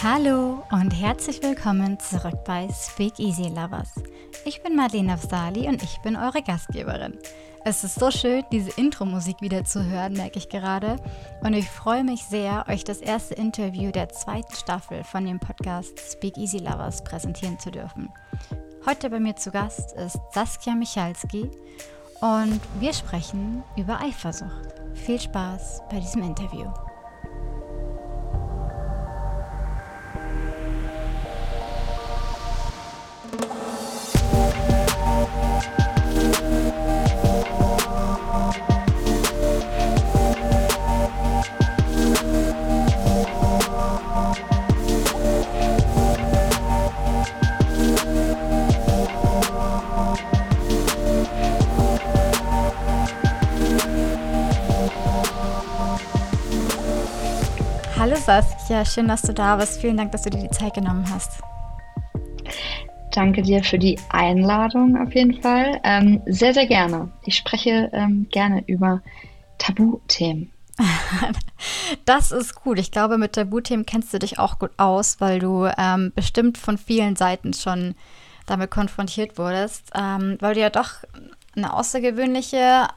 Hallo und herzlich willkommen zurück bei Speak Easy Lovers. Ich bin Marlene Afsali und ich bin eure Gastgeberin. Es ist so schön, diese Intro-Musik wieder zu hören, merke ich gerade. Und ich freue mich sehr, euch das erste Interview der zweiten Staffel von dem Podcast Speak Easy Lovers präsentieren zu dürfen. Heute bei mir zu Gast ist Saskia Michalski und wir sprechen über Eifersucht. Viel Spaß bei diesem Interview. Saskia, schön, dass du da bist. Vielen Dank, dass du dir die Zeit genommen hast. Danke dir für die Einladung auf jeden Fall. Ähm, sehr, sehr gerne. Ich spreche ähm, gerne über Tabuthemen. Das ist gut. Ich glaube, mit Tabuthemen kennst du dich auch gut aus, weil du ähm, bestimmt von vielen Seiten schon damit konfrontiert wurdest, ähm, weil du ja doch eine außergewöhnliche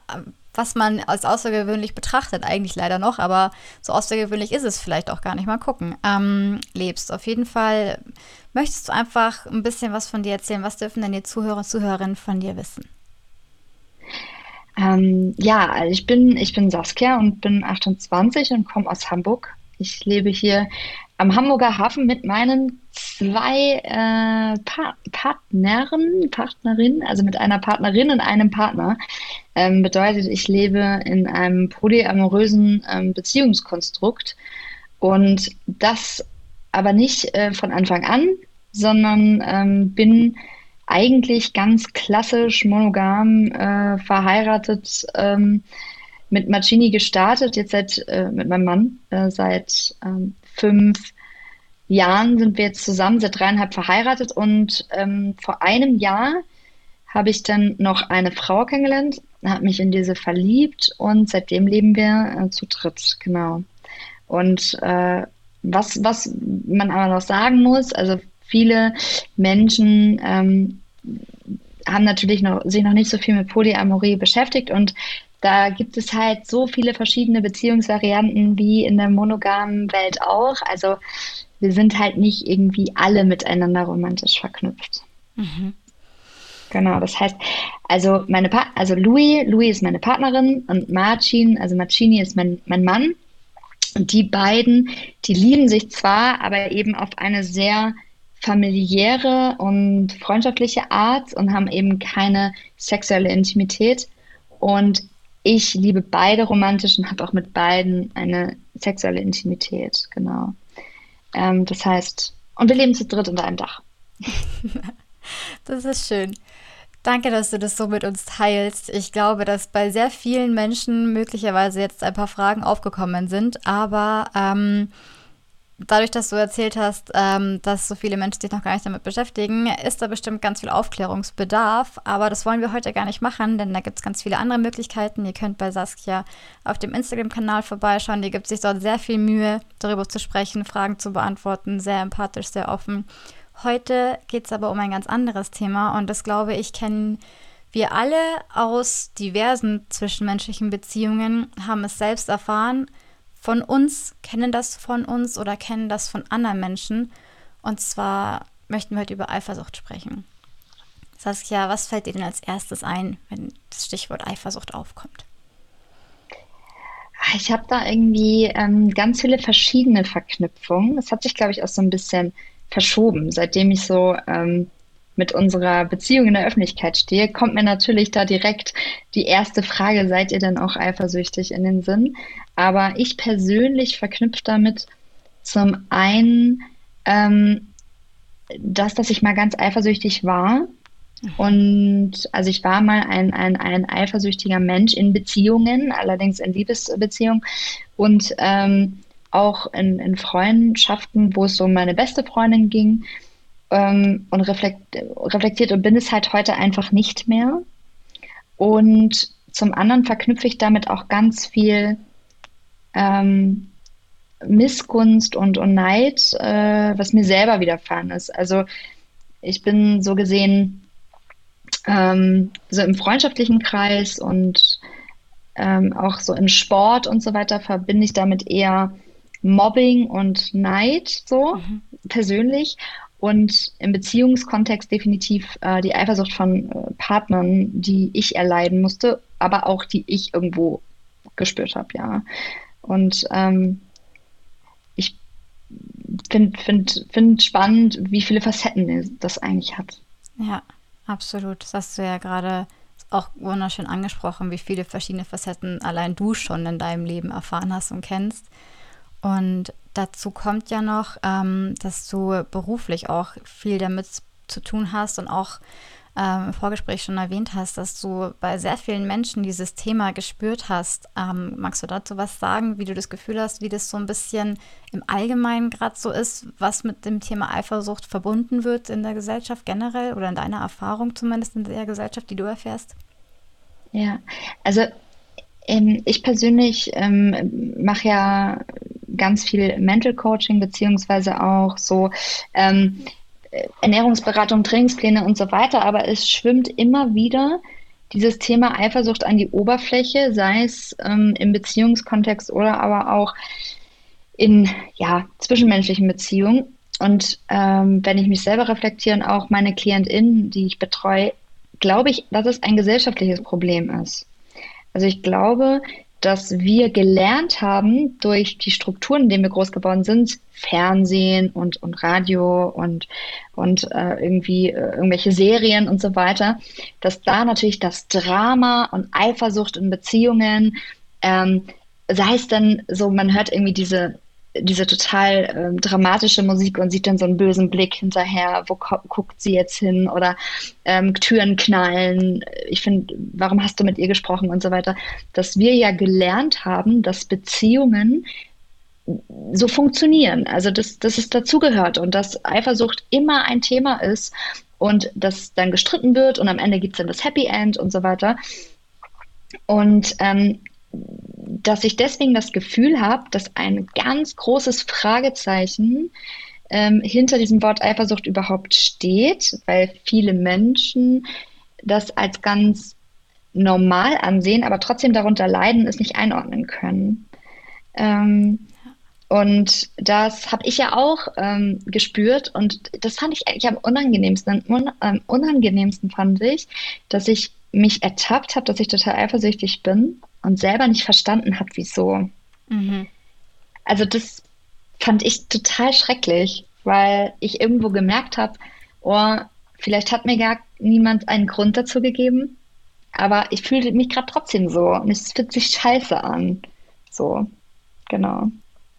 was man als außergewöhnlich betrachtet, eigentlich leider noch, aber so außergewöhnlich ist es vielleicht auch gar nicht. Mal gucken. Ähm, lebst. Auf jeden Fall möchtest du einfach ein bisschen was von dir erzählen. Was dürfen denn die Zuhörer und Zuhörerinnen von dir wissen? Ähm, ja, also ich bin, ich bin Saskia und bin 28 und komme aus Hamburg. Ich lebe hier am Hamburger Hafen mit meinen zwei äh, pa Partnern, Partnerinnen, also mit einer Partnerin und einem Partner. Ähm, bedeutet, ich lebe in einem polyamorösen ähm, Beziehungskonstrukt. Und das aber nicht äh, von Anfang an, sondern ähm, bin eigentlich ganz klassisch monogam äh, verheiratet ähm, mit Marcini gestartet, jetzt seit äh, mit meinem Mann äh, seit ähm, fünf Jahren sind wir jetzt zusammen, seit dreieinhalb verheiratet. Und ähm, vor einem Jahr habe ich dann noch eine Frau kennengelernt, habe mich in diese verliebt und seitdem leben wir äh, zu dritt, genau. Und äh, was, was man aber noch sagen muss, also viele Menschen ähm, haben natürlich noch, sich noch nicht so viel mit Polyamorie beschäftigt und da gibt es halt so viele verschiedene Beziehungsvarianten wie in der monogamen Welt auch. Also wir sind halt nicht irgendwie alle miteinander romantisch verknüpft. Mhm. Genau, das heißt, also meine pa also Louis, Louis ist meine Partnerin und Marcin, also Marcini ist mein, mein Mann. Und die beiden, die lieben sich zwar, aber eben auf eine sehr familiäre und freundschaftliche Art und haben eben keine sexuelle Intimität. Und ich liebe beide romantisch und habe auch mit beiden eine sexuelle Intimität, genau. Ähm, das heißt, und wir leben zu dritt unter einem Dach. das ist schön. Danke, dass du das so mit uns teilst. Ich glaube, dass bei sehr vielen Menschen möglicherweise jetzt ein paar Fragen aufgekommen sind, aber ähm, dadurch, dass du erzählt hast, ähm, dass so viele Menschen sich noch gar nicht damit beschäftigen, ist da bestimmt ganz viel Aufklärungsbedarf. Aber das wollen wir heute gar nicht machen, denn da gibt es ganz viele andere Möglichkeiten. Ihr könnt bei Saskia auf dem Instagram-Kanal vorbeischauen. Die gibt sich dort sehr viel Mühe, darüber zu sprechen, Fragen zu beantworten, sehr empathisch, sehr offen. Heute geht es aber um ein ganz anderes Thema und das glaube ich kennen wir alle aus diversen zwischenmenschlichen Beziehungen, haben es selbst erfahren von uns, kennen das von uns oder kennen das von anderen Menschen. Und zwar möchten wir heute über Eifersucht sprechen. Saskia, was fällt dir denn als erstes ein, wenn das Stichwort Eifersucht aufkommt? Ich habe da irgendwie ähm, ganz viele verschiedene Verknüpfungen. Das hat sich, glaube ich, auch so ein bisschen verschoben, seitdem ich so ähm, mit unserer Beziehung in der Öffentlichkeit stehe, kommt mir natürlich da direkt die erste Frage, seid ihr denn auch eifersüchtig in den Sinn? Aber ich persönlich verknüpfe damit zum einen ähm, das, dass ich mal ganz eifersüchtig war. Und also ich war mal ein, ein, ein eifersüchtiger Mensch in Beziehungen, allerdings in Liebesbeziehungen und ähm, auch in, in Freundschaften, wo es um meine beste Freundin ging ähm, und reflekt, reflektiert und bin es halt heute einfach nicht mehr. Und zum anderen verknüpfe ich damit auch ganz viel ähm, Missgunst und, und Neid, äh, was mir selber widerfahren ist. Also ich bin so gesehen ähm, so im freundschaftlichen Kreis und ähm, auch so im Sport und so weiter verbinde ich damit eher Mobbing und Neid so mhm. persönlich und im Beziehungskontext definitiv äh, die Eifersucht von äh, Partnern, die ich erleiden musste, aber auch die ich irgendwo gespürt habe, ja. Und ähm, ich finde find, find spannend, wie viele Facetten das eigentlich hat. Ja, absolut. Das hast du ja gerade auch wunderschön angesprochen, wie viele verschiedene Facetten allein du schon in deinem Leben erfahren hast und kennst. Und dazu kommt ja noch, ähm, dass du beruflich auch viel damit zu tun hast und auch ähm, im Vorgespräch schon erwähnt hast, dass du bei sehr vielen Menschen dieses Thema gespürt hast. Ähm, magst du dazu was sagen, wie du das Gefühl hast, wie das so ein bisschen im Allgemeinen gerade so ist, was mit dem Thema Eifersucht verbunden wird in der Gesellschaft generell oder in deiner Erfahrung zumindest in der Gesellschaft, die du erfährst? Ja, also ich persönlich ähm, mache ja ganz viel Mental Coaching, beziehungsweise auch so ähm, Ernährungsberatung, Trainingspläne und so weiter, aber es schwimmt immer wieder dieses Thema Eifersucht an die Oberfläche, sei es ähm, im Beziehungskontext oder aber auch in ja, zwischenmenschlichen Beziehungen. Und ähm, wenn ich mich selber reflektiere und auch meine KlientInnen, die ich betreue, glaube ich, dass es ein gesellschaftliches Problem ist. Also ich glaube, dass wir gelernt haben durch die Strukturen, in denen wir groß geworden sind, Fernsehen und, und Radio und, und äh, irgendwie äh, irgendwelche Serien und so weiter, dass da natürlich das Drama und Eifersucht in Beziehungen, ähm, sei es dann so, man hört irgendwie diese diese total ähm, dramatische Musik und sieht dann so einen bösen Blick hinterher, wo guckt sie jetzt hin oder ähm, Türen knallen. Ich finde, warum hast du mit ihr gesprochen und so weiter, dass wir ja gelernt haben, dass Beziehungen so funktionieren. Also dass, dass es dazugehört und dass Eifersucht immer ein Thema ist und dass dann gestritten wird und am Ende gibt es dann das Happy End und so weiter. Und ähm, dass ich deswegen das Gefühl habe, dass ein ganz großes Fragezeichen ähm, hinter diesem Wort Eifersucht überhaupt steht, weil viele Menschen das als ganz normal ansehen, aber trotzdem darunter leiden, es nicht einordnen können. Ähm, und das habe ich ja auch ähm, gespürt und das fand ich eigentlich am unangenehmsten. Am un unangenehmsten fand ich, dass ich mich ertappt habe, dass ich total eifersüchtig bin und selber nicht verstanden habe, wieso. Mhm. Also das fand ich total schrecklich, weil ich irgendwo gemerkt habe, oh, vielleicht hat mir gar niemand einen Grund dazu gegeben, aber ich fühlte mich gerade trotzdem so und es fühlt sich scheiße an. So, genau.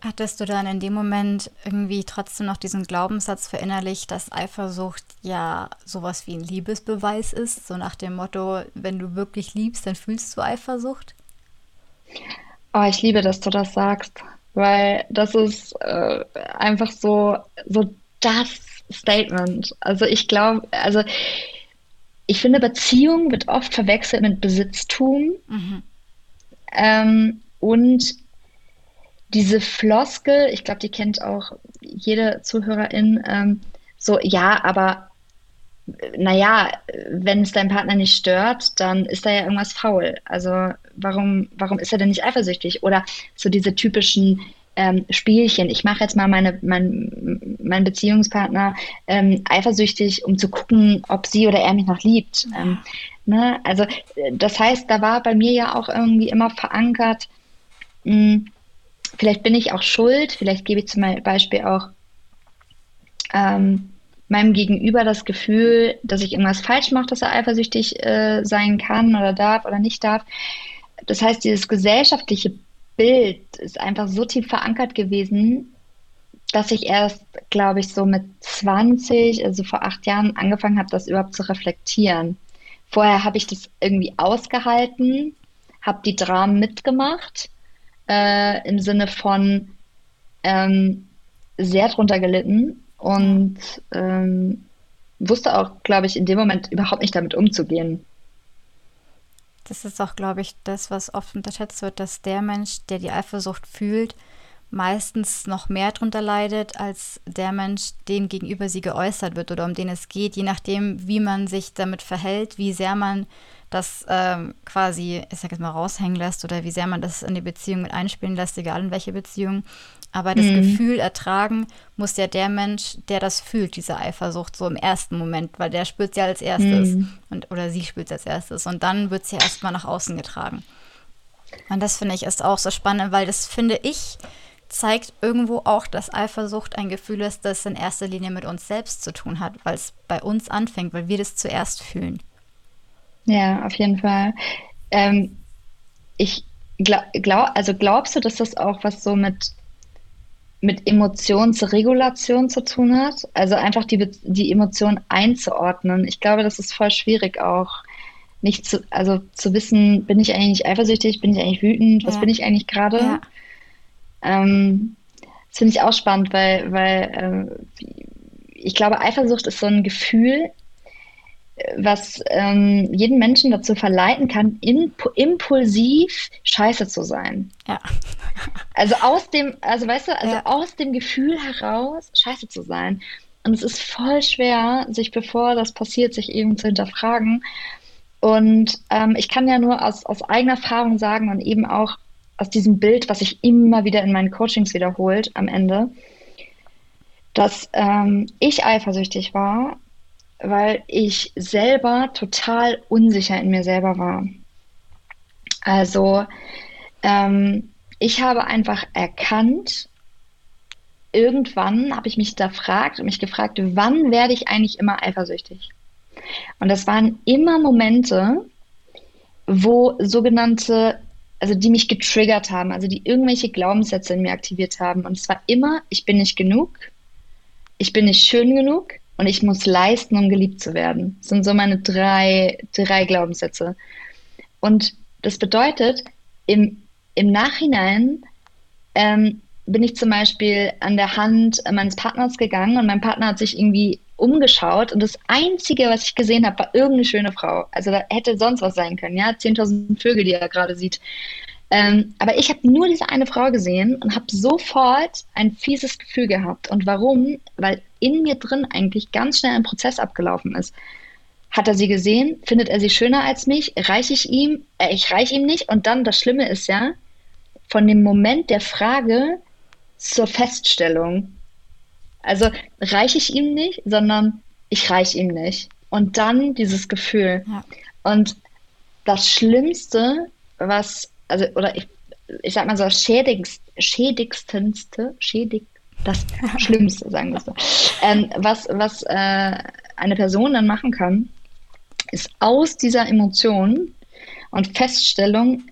Hattest du dann in dem Moment irgendwie trotzdem noch diesen Glaubenssatz verinnerlicht, dass Eifersucht ja sowas wie ein Liebesbeweis ist? So nach dem Motto, wenn du wirklich liebst, dann fühlst du Eifersucht? Oh, ich liebe, dass du das sagst, weil das ist äh, einfach so, so das Statement. Also ich glaube, also ich finde, Beziehung wird oft verwechselt mit Besitztum. Mhm. Ähm, und diese Floskel, ich glaube, die kennt auch jede Zuhörerin, ähm, so, ja, aber naja, wenn es deinen Partner nicht stört, dann ist da ja irgendwas faul. Also warum, warum ist er denn nicht eifersüchtig? Oder so diese typischen ähm, Spielchen. Ich mache jetzt mal meine, mein, meinen Beziehungspartner ähm, eifersüchtig, um zu gucken, ob sie oder er mich noch liebt. Ähm, ne? Also das heißt, da war bei mir ja auch irgendwie immer verankert, mh, hm, vielleicht bin ich auch schuld, vielleicht gebe ich zum Beispiel auch ähm, meinem Gegenüber das Gefühl, dass ich irgendwas falsch mache, dass er eifersüchtig äh, sein kann oder darf oder nicht darf. Das heißt, dieses gesellschaftliche Bild ist einfach so tief verankert gewesen, dass ich erst, glaube ich, so mit 20, also vor acht Jahren, angefangen habe, das überhaupt zu reflektieren. Vorher habe ich das irgendwie ausgehalten, habe die Dramen mitgemacht, äh, im Sinne von ähm, sehr drunter gelitten und ähm, wusste auch, glaube ich, in dem Moment überhaupt nicht damit umzugehen. Das ist auch, glaube ich, das, was oft unterschätzt wird, dass der Mensch, der die Eifersucht fühlt, meistens noch mehr darunter leidet als der Mensch, den gegenüber sie geäußert wird oder um den es geht, je nachdem, wie man sich damit verhält, wie sehr man das ähm, quasi, ich sag jetzt mal, raushängen lässt oder wie sehr man das in die Beziehung mit einspielen lässt, egal in welche Beziehung. Aber das mhm. Gefühl ertragen muss ja der Mensch, der das fühlt, diese Eifersucht, so im ersten Moment, weil der spürt es ja als erstes mhm. und, oder sie spürt es als erstes und dann wird sie ja erstmal nach außen getragen. Und das finde ich ist auch so spannend, weil das finde ich zeigt irgendwo auch, dass Eifersucht ein Gefühl ist, das in erster Linie mit uns selbst zu tun hat, weil es bei uns anfängt, weil wir das zuerst fühlen. Ja, auf jeden Fall. Ähm, ich glaube, glaub, also glaubst du, dass das auch was so mit, mit Emotionsregulation zu tun hat? Also einfach die, die Emotion einzuordnen. Ich glaube, das ist voll schwierig auch nicht zu, also zu wissen, bin ich eigentlich eifersüchtig, bin ich eigentlich wütend, was ja. bin ich eigentlich gerade? Ja. Ähm, das finde ich auch spannend, weil, weil äh, ich glaube, Eifersucht ist so ein Gefühl, was ähm, jeden Menschen dazu verleiten kann, imp impulsiv scheiße zu sein. Ja. Also aus dem, also weißt du, also ja. aus dem Gefühl heraus scheiße zu sein. Und es ist voll schwer, sich bevor das passiert, sich eben zu hinterfragen. Und ähm, ich kann ja nur aus, aus eigener Erfahrung sagen und eben auch aus diesem Bild, was sich immer wieder in meinen Coachings wiederholt am Ende, dass ähm, ich eifersüchtig war, weil ich selber total unsicher in mir selber war. Also ähm, ich habe einfach erkannt, irgendwann habe ich mich da gefragt und mich gefragt, wann werde ich eigentlich immer eifersüchtig? Und das waren immer Momente, wo sogenannte also die mich getriggert haben, also die irgendwelche Glaubenssätze in mir aktiviert haben. Und es war immer, ich bin nicht genug, ich bin nicht schön genug und ich muss leisten, um geliebt zu werden. Das sind so meine drei, drei Glaubenssätze. Und das bedeutet, im, im Nachhinein ähm, bin ich zum Beispiel an der Hand meines Partners gegangen und mein Partner hat sich irgendwie umgeschaut und das Einzige, was ich gesehen habe, war irgendeine schöne Frau. Also da hätte sonst was sein können, ja, 10.000 Vögel, die er gerade sieht. Ähm, aber ich habe nur diese eine Frau gesehen und habe sofort ein fieses Gefühl gehabt. Und warum? Weil in mir drin eigentlich ganz schnell ein Prozess abgelaufen ist. Hat er sie gesehen? Findet er sie schöner als mich? Reiche ich ihm? Äh, ich reiche ihm nicht. Und dann, das Schlimme ist ja, von dem Moment der Frage zur Feststellung also reiche ich ihm nicht, sondern ich reiche ihm nicht. Und dann dieses Gefühl. Ja. Und das Schlimmste, was, also, oder ich, ich sag mal so, schädigst, schädigstendste, schädig, das Schlimmste, sagen wir so, ähm, was, was äh, eine Person dann machen kann, ist aus dieser Emotion und Feststellung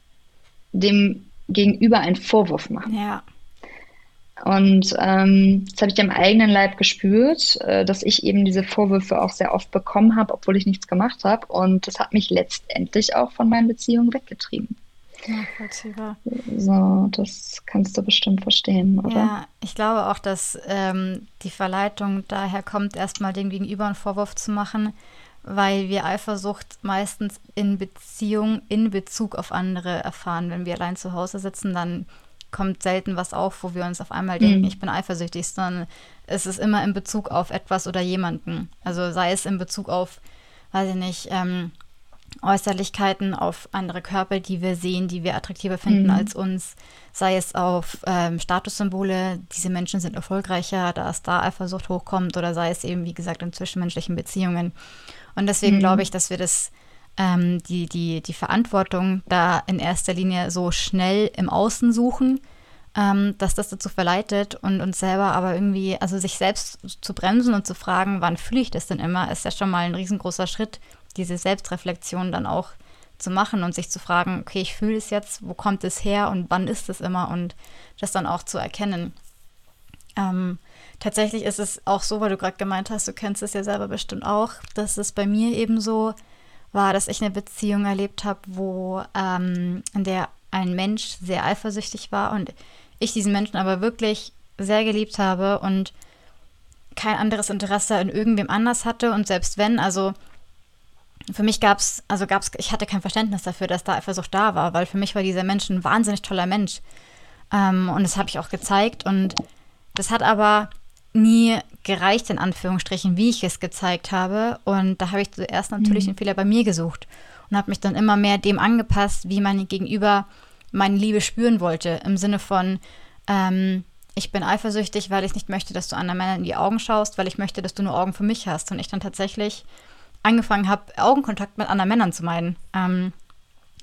dem Gegenüber einen Vorwurf machen. Ja. Und ähm, das habe ich am eigenen Leib gespürt, äh, dass ich eben diese Vorwürfe auch sehr oft bekommen habe, obwohl ich nichts gemacht habe. Und das hat mich letztendlich auch von meinen Beziehungen weggetrieben. Nachvollziehbar. So, das kannst du bestimmt verstehen, oder? Ja, ich glaube auch, dass ähm, die Verleitung daher kommt, erstmal dem Gegenüber einen Vorwurf zu machen, weil wir Eifersucht meistens in Beziehung, in Bezug auf andere erfahren. Wenn wir allein zu Hause sitzen, dann kommt selten was auf, wo wir uns auf einmal denken, mhm. ich bin eifersüchtig, sondern es ist immer in Bezug auf etwas oder jemanden. Also sei es in Bezug auf, weiß ich nicht, ähm, Äußerlichkeiten, auf andere Körper, die wir sehen, die wir attraktiver finden mhm. als uns, sei es auf ähm, Statussymbole, diese Menschen sind erfolgreicher, da es da Eifersucht hochkommt, oder sei es eben, wie gesagt, in zwischenmenschlichen Beziehungen. Und deswegen mhm. glaube ich, dass wir das ähm, die, die, die Verantwortung da in erster Linie so schnell im Außen suchen, ähm, dass das dazu verleitet und uns selber aber irgendwie, also sich selbst zu bremsen und zu fragen, wann fühle ich das denn immer, ist ja schon mal ein riesengroßer Schritt, diese Selbstreflexion dann auch zu machen und sich zu fragen, okay, ich fühle es jetzt, wo kommt es her und wann ist es immer und das dann auch zu erkennen. Ähm, tatsächlich ist es auch so, weil du gerade gemeint hast, du kennst es ja selber bestimmt auch, dass es bei mir eben so war, dass ich eine Beziehung erlebt habe, wo ähm, in der ein Mensch sehr eifersüchtig war und ich diesen Menschen aber wirklich sehr geliebt habe und kein anderes Interesse in irgendwem anders hatte und selbst wenn, also für mich gab es, also gab es, ich hatte kein Verständnis dafür, dass da Eifersucht da war, weil für mich war dieser Mensch ein wahnsinnig toller Mensch. Ähm, und das habe ich auch gezeigt. Und das hat aber nie gereicht, in Anführungsstrichen, wie ich es gezeigt habe. Und da habe ich zuerst natürlich mhm. den Fehler bei mir gesucht und habe mich dann immer mehr dem angepasst, wie mein Gegenüber meine Liebe spüren wollte. Im Sinne von, ähm, ich bin eifersüchtig, weil ich nicht möchte, dass du anderen Männern in die Augen schaust, weil ich möchte, dass du nur Augen für mich hast. Und ich dann tatsächlich angefangen habe, Augenkontakt mit anderen Männern zu meiden. Ähm,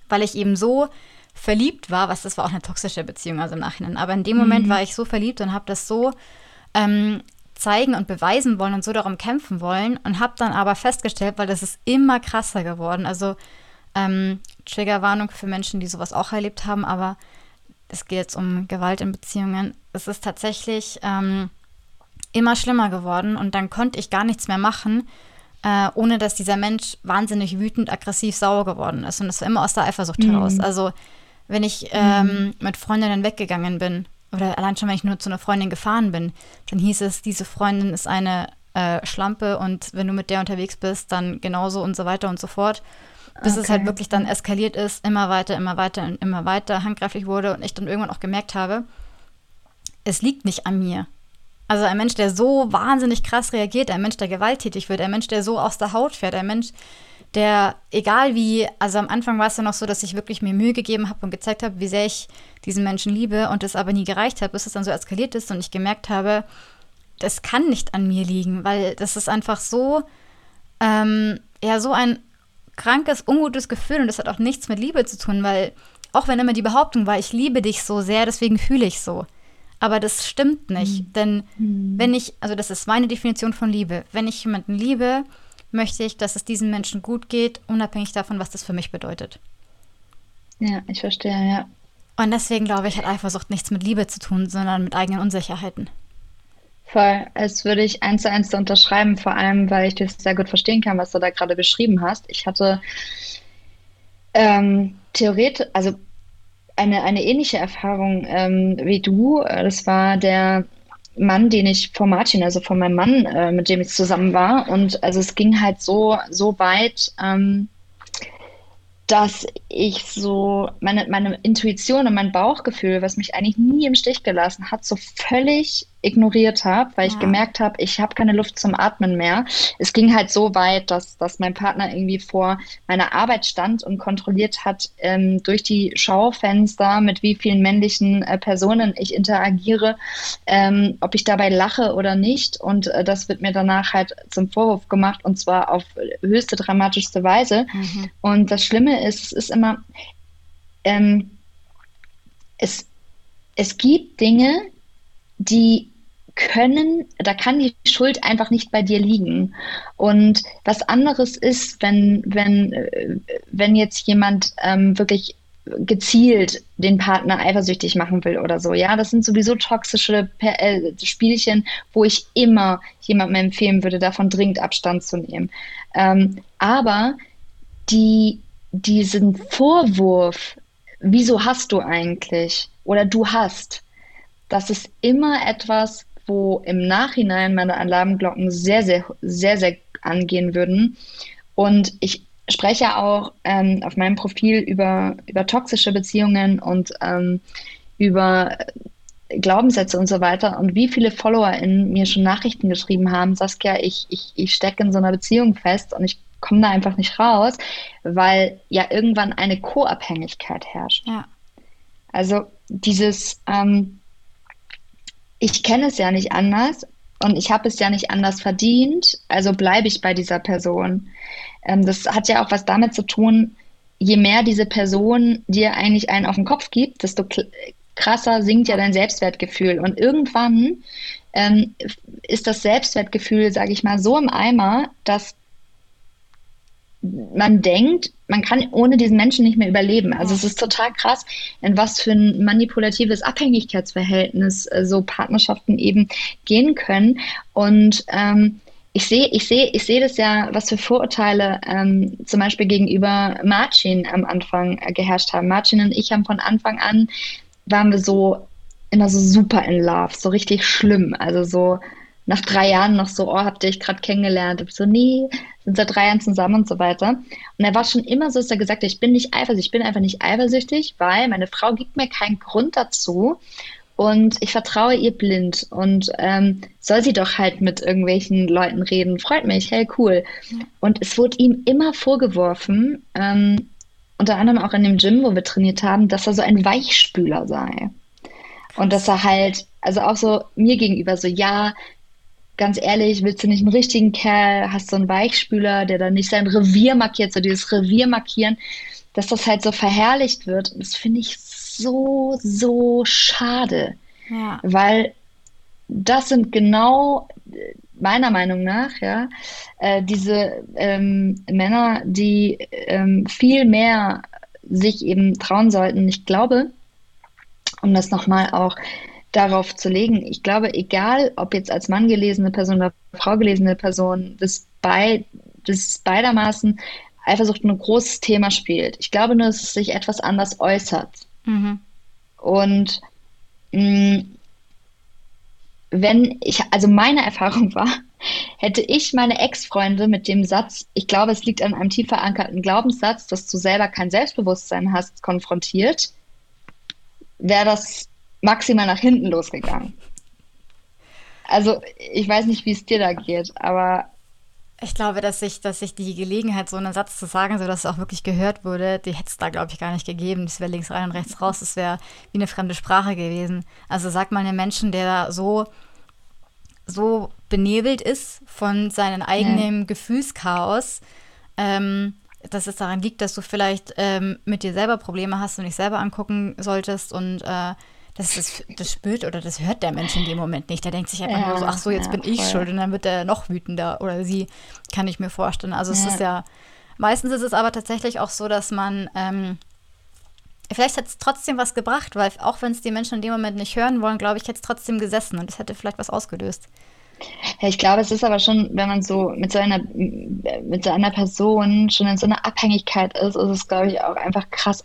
weil ich eben so verliebt war, was das war auch eine toxische Beziehung, also im Nachhinein. Aber in dem Moment mhm. war ich so verliebt und habe das so ähm, zeigen und beweisen wollen und so darum kämpfen wollen und habe dann aber festgestellt, weil das ist immer krasser geworden. Also ähm, Triggerwarnung für Menschen, die sowas auch erlebt haben, aber es geht jetzt um Gewalt in Beziehungen. Es ist tatsächlich ähm, immer schlimmer geworden und dann konnte ich gar nichts mehr machen, äh, ohne dass dieser Mensch wahnsinnig wütend, aggressiv, sauer geworden ist. Und es war immer aus der Eifersucht mhm. heraus. Also wenn ich ähm, mhm. mit Freundinnen weggegangen bin oder allein schon, wenn ich nur zu einer Freundin gefahren bin, dann hieß es, diese Freundin ist eine äh, Schlampe und wenn du mit der unterwegs bist, dann genauso und so weiter und so fort bis okay. es halt wirklich dann eskaliert ist, immer weiter, immer weiter und immer weiter handgreiflich wurde und ich dann irgendwann auch gemerkt habe, es liegt nicht an mir. Also ein Mensch, der so wahnsinnig krass reagiert, ein Mensch, der gewalttätig wird, ein Mensch, der so aus der Haut fährt, ein Mensch, der, egal wie, also am Anfang war es ja noch so, dass ich wirklich mir Mühe gegeben habe und gezeigt habe, wie sehr ich diesen Menschen liebe und es aber nie gereicht hat, bis es dann so eskaliert ist und ich gemerkt habe, das kann nicht an mir liegen, weil das ist einfach so, ähm, ja, so ein krankes, ungutes Gefühl und das hat auch nichts mit Liebe zu tun, weil auch wenn immer die Behauptung war, ich liebe dich so sehr, deswegen fühle ich so. Aber das stimmt nicht, mhm. denn mhm. wenn ich, also das ist meine Definition von Liebe, wenn ich jemanden liebe, möchte ich, dass es diesen Menschen gut geht, unabhängig davon, was das für mich bedeutet. Ja, ich verstehe, ja. Und deswegen glaube ich, hat Eifersucht nichts mit Liebe zu tun, sondern mit eigenen Unsicherheiten. Voll, es würde ich eins zu eins unterschreiben, vor allem, weil ich das sehr gut verstehen kann, was du da gerade beschrieben hast. Ich hatte ähm, theoretisch, also eine, eine ähnliche Erfahrung ähm, wie du. Das war der Mann, den ich vor Martin, also von meinem Mann, äh, mit dem ich zusammen war. Und also es ging halt so, so weit, ähm, dass ich so meine, meine Intuition und mein Bauchgefühl, was mich eigentlich nie im Stich gelassen hat, so völlig ignoriert habe, weil ja. ich gemerkt habe, ich habe keine Luft zum Atmen mehr. Es ging halt so weit, dass, dass mein Partner irgendwie vor meiner Arbeit stand und kontrolliert hat ähm, durch die Schaufenster, mit wie vielen männlichen äh, Personen ich interagiere, ähm, ob ich dabei lache oder nicht. Und äh, das wird mir danach halt zum Vorwurf gemacht und zwar auf höchste dramatischste Weise. Mhm. Und das Schlimme ist, es ist immer, ähm, es, es gibt Dinge, die können, da kann die Schuld einfach nicht bei dir liegen. Und was anderes ist, wenn, wenn, wenn jetzt jemand ähm, wirklich gezielt den Partner eifersüchtig machen will oder so. Ja, das sind sowieso toxische äh, Spielchen, wo ich immer jemandem empfehlen würde, davon dringend Abstand zu nehmen. Ähm, aber die, diesen Vorwurf, wieso hast du eigentlich oder du hast, das ist immer etwas, wo im Nachhinein meine Alarmglocken sehr, sehr, sehr, sehr angehen würden. Und ich spreche auch ähm, auf meinem Profil über, über toxische Beziehungen und ähm, über Glaubenssätze und so weiter und wie viele Follower in mir schon Nachrichten geschrieben haben, Saskia, ich, ich, ich stecke in so einer Beziehung fest und ich komme da einfach nicht raus, weil ja irgendwann eine Co-Abhängigkeit herrscht. Ja. Also dieses, ähm, ich kenne es ja nicht anders und ich habe es ja nicht anders verdient, also bleibe ich bei dieser Person. Ähm, das hat ja auch was damit zu tun, je mehr diese Person dir eigentlich einen auf den Kopf gibt, desto krasser sinkt ja dein Selbstwertgefühl. Und irgendwann ähm, ist das Selbstwertgefühl, sage ich mal, so im Eimer, dass man denkt, man kann ohne diesen Menschen nicht mehr überleben. Also es ist total krass, in was für ein manipulatives Abhängigkeitsverhältnis äh, so Partnerschaften eben gehen können. Und ähm, ich sehe, ich sehe, ich sehe das ja, was für Vorurteile ähm, zum Beispiel gegenüber Marcin am Anfang äh, geherrscht haben. Marcin und ich haben von Anfang an waren wir so immer so super in Love, so richtig schlimm. Also so nach drei Jahren noch so, oh, habt ihr euch gerade kennengelernt? Ich so, nee, sind seit drei Jahren zusammen und so weiter. Und er war schon immer so, dass er gesagt hat, ich bin nicht eifersüchtig, ich bin einfach nicht eifersüchtig, weil meine Frau gibt mir keinen Grund dazu und ich vertraue ihr blind und ähm, soll sie doch halt mit irgendwelchen Leuten reden. Freut mich, hey, cool. Und es wurde ihm immer vorgeworfen, ähm, unter anderem auch in dem Gym, wo wir trainiert haben, dass er so ein Weichspüler sei. Und dass er halt, also auch so mir gegenüber so, ja, ganz ehrlich, willst du nicht einen richtigen Kerl, hast so einen Weichspüler, der dann nicht sein Revier markiert, so dieses Revier markieren, dass das halt so verherrlicht wird. Und das finde ich so, so schade. Ja. Weil das sind genau meiner Meinung nach, ja, äh, diese ähm, Männer, die ähm, viel mehr sich eben trauen sollten. Ich glaube, um das nochmal auch darauf zu legen, ich glaube, egal ob jetzt als Mann gelesene Person oder Frau gelesene Person, das, bei, das beidermaßen Eifersucht ein großes Thema spielt. Ich glaube nur, dass es sich etwas anders äußert. Mhm. Und mh, mm, wenn ich, also meine Erfahrung war, hätte ich meine Ex-Freunde mit dem Satz, ich glaube, es liegt an einem tief verankerten Glaubenssatz, dass du selber kein Selbstbewusstsein hast, konfrontiert, wäre das maximal nach hinten losgegangen. Also, ich weiß nicht, wie es dir da geht, aber ich glaube, dass sich, dass sich die Gelegenheit, so einen Satz zu sagen, sodass es auch wirklich gehört wurde, die hätte es da, glaube ich, gar nicht gegeben. Das wäre links rein und rechts raus. Das wäre wie eine fremde Sprache gewesen. Also sagt mal einem Menschen, der so, so benebelt ist von seinem eigenen ja. Gefühlschaos, ähm, dass es daran liegt, dass du vielleicht ähm, mit dir selber Probleme hast und dich selber angucken solltest und äh, das, ist, das spürt oder das hört der Mensch in dem Moment nicht. Der denkt sich einfach ja, nur so, ach so, jetzt ja, bin ich voll. schuld und dann wird er noch wütender oder sie, kann ich mir vorstellen. Also ja. es ist ja, meistens ist es aber tatsächlich auch so, dass man, ähm, vielleicht hat es trotzdem was gebracht, weil auch wenn es die Menschen in dem Moment nicht hören wollen, glaube ich, hätte es trotzdem gesessen und es hätte vielleicht was ausgelöst. Ja, ich glaube, es ist aber schon, wenn man so mit so einer, mit so einer Person schon in so einer Abhängigkeit ist, ist es, glaube ich, auch einfach krass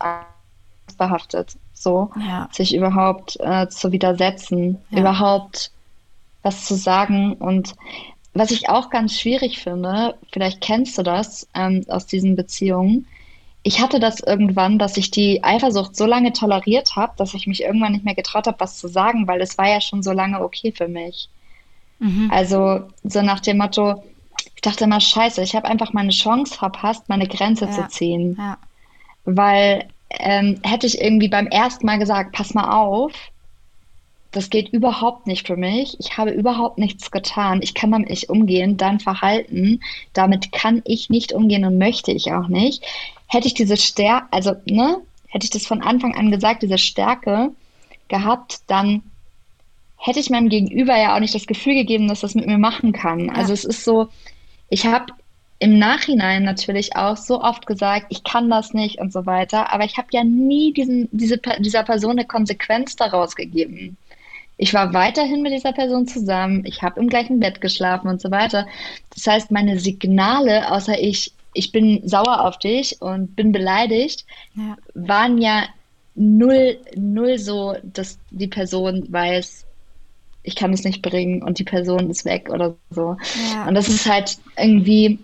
behaftet so, ja. sich überhaupt äh, zu widersetzen, ja. überhaupt was zu sagen. Und was ich auch ganz schwierig finde, vielleicht kennst du das ähm, aus diesen Beziehungen, ich hatte das irgendwann, dass ich die Eifersucht so lange toleriert habe, dass ich mich irgendwann nicht mehr getraut habe, was zu sagen, weil es war ja schon so lange okay für mich. Mhm. Also so nach dem Motto, ich dachte immer, scheiße, ich habe einfach meine Chance verpasst, meine Grenze ja. zu ziehen. Ja. Weil ähm, hätte ich irgendwie beim ersten Mal gesagt, pass mal auf, das geht überhaupt nicht für mich. Ich habe überhaupt nichts getan. Ich kann damit nicht umgehen. Dein Verhalten, damit kann ich nicht umgehen und möchte ich auch nicht. Hätte ich diese Stärke, also, ne, hätte ich das von Anfang an gesagt, diese Stärke gehabt, dann hätte ich meinem Gegenüber ja auch nicht das Gefühl gegeben, dass das mit mir machen kann. Ja. Also es ist so, ich habe im Nachhinein natürlich auch so oft gesagt, ich kann das nicht und so weiter, aber ich habe ja nie diesen, diese, dieser Person eine Konsequenz daraus gegeben. Ich war weiterhin mit dieser Person zusammen, ich habe im gleichen Bett geschlafen und so weiter. Das heißt, meine Signale, außer ich, ich bin sauer auf dich und bin beleidigt, ja. waren ja null, null so, dass die Person weiß, ich kann es nicht bringen und die Person ist weg oder so. Ja. Und das ist halt irgendwie,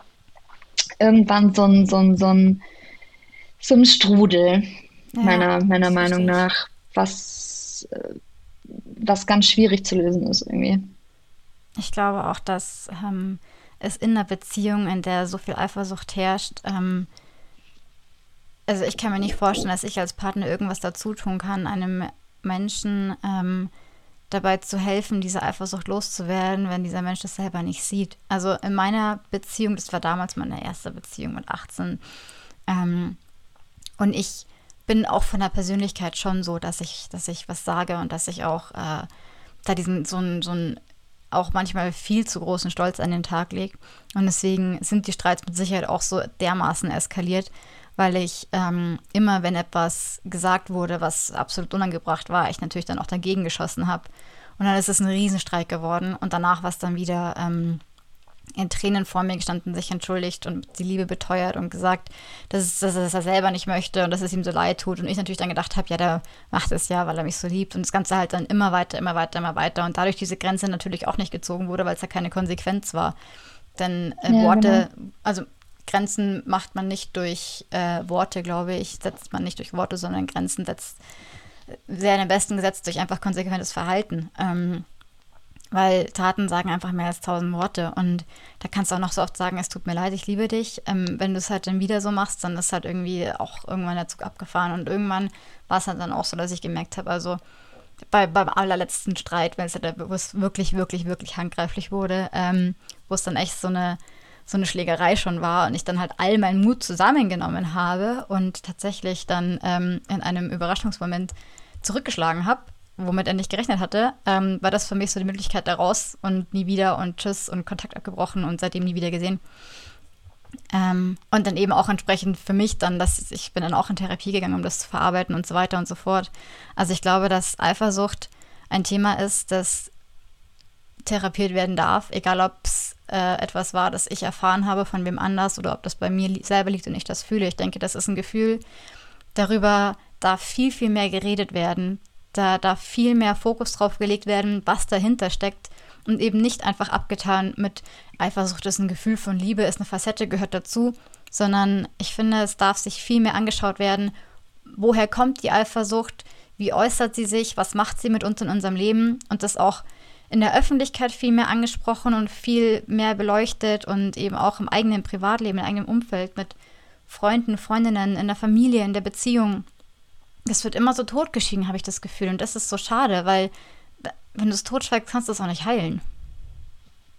irgendwann so ein, so ein, so ein, so ein Strudel, ja, meiner, meiner Meinung nach, was, äh, was ganz schwierig zu lösen ist irgendwie. Ich glaube auch, dass ähm, es in einer Beziehung, in der so viel Eifersucht herrscht, ähm, also ich kann mir nicht vorstellen, dass ich als Partner irgendwas dazu tun kann, einem Menschen ähm, dabei zu helfen, diese Eifersucht loszuwerden, wenn dieser Mensch das selber nicht sieht. Also in meiner Beziehung, das war damals meine erste Beziehung mit 18, ähm, und ich bin auch von der Persönlichkeit schon so, dass ich, dass ich was sage und dass ich auch äh, da diesen so ein, so auch manchmal viel zu großen Stolz an den Tag lege. Und deswegen sind die Streits mit Sicherheit auch so dermaßen eskaliert, weil ich ähm, immer, wenn etwas gesagt wurde, was absolut unangebracht war, ich natürlich dann auch dagegen geschossen habe. Und dann ist es ein Riesenstreik geworden und danach war es dann wieder ähm, in Tränen vor mir gestanden, sich entschuldigt und die Liebe beteuert und gesagt, dass, es, dass er es selber nicht möchte und dass es ihm so leid tut. Und ich natürlich dann gedacht habe, ja, der macht es ja, weil er mich so liebt. Und das Ganze halt dann immer weiter, immer weiter, immer weiter. Und dadurch diese Grenze natürlich auch nicht gezogen wurde, weil es ja keine Konsequenz war. Denn äh, ja, Worte, genau. also Grenzen macht man nicht durch äh, Worte, glaube ich, setzt man nicht durch Worte, sondern Grenzen setzt sehr am besten gesetzt durch einfach konsequentes Verhalten. Ähm, weil Taten sagen einfach mehr als tausend Worte. Und da kannst du auch noch so oft sagen, es tut mir leid, ich liebe dich. Ähm, wenn du es halt dann wieder so machst, dann ist halt irgendwie auch irgendwann der Zug abgefahren. Und irgendwann war es halt dann auch so, dass ich gemerkt habe, also bei, beim allerletzten Streit, wenn es halt, wirklich, wirklich, wirklich handgreiflich wurde, ähm, wo es dann echt so eine, so eine Schlägerei schon war und ich dann halt all meinen Mut zusammengenommen habe und tatsächlich dann ähm, in einem Überraschungsmoment zurückgeschlagen habe womit er nicht gerechnet hatte, ähm, war das für mich so die Möglichkeit da raus und nie wieder und tschüss und Kontakt abgebrochen und seitdem nie wieder gesehen. Ähm, und dann eben auch entsprechend für mich dann, dass ich bin dann auch in Therapie gegangen, um das zu verarbeiten und so weiter und so fort. Also ich glaube, dass Eifersucht ein Thema ist, das therapiert werden darf, egal ob es äh, etwas war, das ich erfahren habe von wem anders oder ob das bei mir li selber liegt und ich das fühle. Ich denke, das ist ein Gefühl, darüber darf viel, viel mehr geredet werden, da darf viel mehr Fokus drauf gelegt werden, was dahinter steckt und eben nicht einfach abgetan mit Eifersucht ist ein Gefühl von Liebe, ist eine Facette, gehört dazu, sondern ich finde, es darf sich viel mehr angeschaut werden, woher kommt die Eifersucht, wie äußert sie sich, was macht sie mit uns in unserem Leben? Und das auch in der Öffentlichkeit viel mehr angesprochen und viel mehr beleuchtet und eben auch im eigenen Privatleben, im eigenen Umfeld mit Freunden, Freundinnen, in der Familie, in der Beziehung das wird immer so totgeschwiegen, habe ich das Gefühl. Und das ist so schade, weil wenn du es totschweigst, kannst du es auch nicht heilen.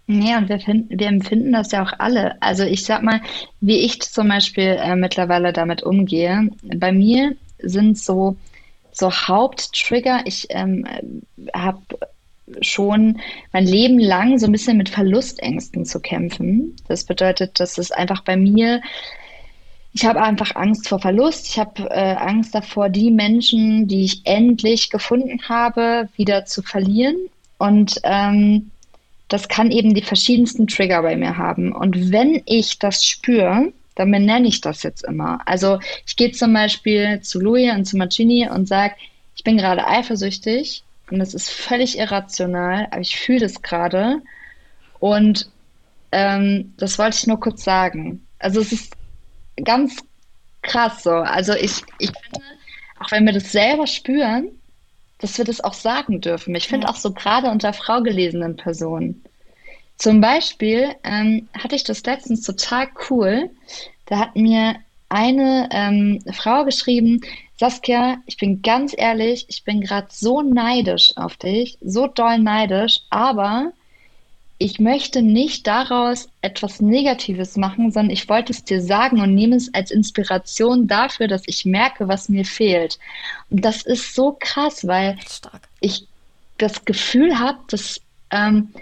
Ja, und wir, finden, wir empfinden das ja auch alle. Also ich sag mal, wie ich zum Beispiel äh, mittlerweile damit umgehe. Bei mir sind so, so Haupttrigger, ich ähm, habe schon mein Leben lang so ein bisschen mit Verlustängsten zu kämpfen. Das bedeutet, dass es einfach bei mir ich habe einfach Angst vor Verlust. Ich habe äh, Angst davor, die Menschen, die ich endlich gefunden habe, wieder zu verlieren. Und ähm, das kann eben die verschiedensten Trigger bei mir haben. Und wenn ich das spüre, dann benenne ich das jetzt immer. Also ich gehe zum Beispiel zu Louis und zu Marcini und sage, ich bin gerade eifersüchtig und das ist völlig irrational, aber ich fühle das gerade. Und ähm, das wollte ich nur kurz sagen. Also es ist ganz krass so. Also ich, ich finde, auch wenn wir das selber spüren, dass wir das auch sagen dürfen. Ich finde ja. auch so gerade unter Frau gelesenen Personen. Zum Beispiel ähm, hatte ich das letztens total cool. Da hat mir eine ähm, Frau geschrieben, Saskia, ich bin ganz ehrlich, ich bin gerade so neidisch auf dich, so doll neidisch, aber ich möchte nicht daraus etwas Negatives machen, sondern ich wollte es dir sagen und nehme es als Inspiration dafür, dass ich merke, was mir fehlt. Und das ist so krass, weil Stark. ich das Gefühl habe, dass, ähm,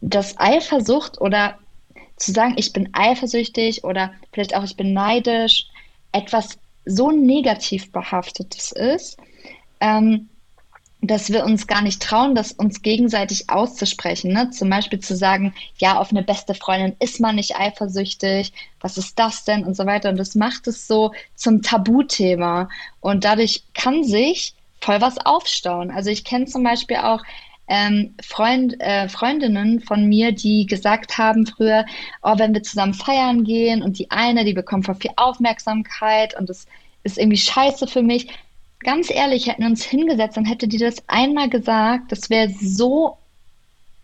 dass Eifersucht oder zu sagen, ich bin eifersüchtig oder vielleicht auch ich bin neidisch, etwas so negativ behaftetes ist. Ähm, dass wir uns gar nicht trauen, das uns gegenseitig auszusprechen. Ne? Zum Beispiel zu sagen, ja, auf eine beste Freundin ist man nicht eifersüchtig, was ist das denn und so weiter. Und das macht es so zum Tabuthema. Und dadurch kann sich voll was aufstauen. Also ich kenne zum Beispiel auch ähm, Freund, äh, Freundinnen von mir, die gesagt haben früher, oh, wenn wir zusammen feiern gehen und die eine, die bekommt voll viel Aufmerksamkeit und das ist irgendwie scheiße für mich ganz ehrlich, hätten wir uns hingesetzt und hätte die das einmal gesagt, das wäre so,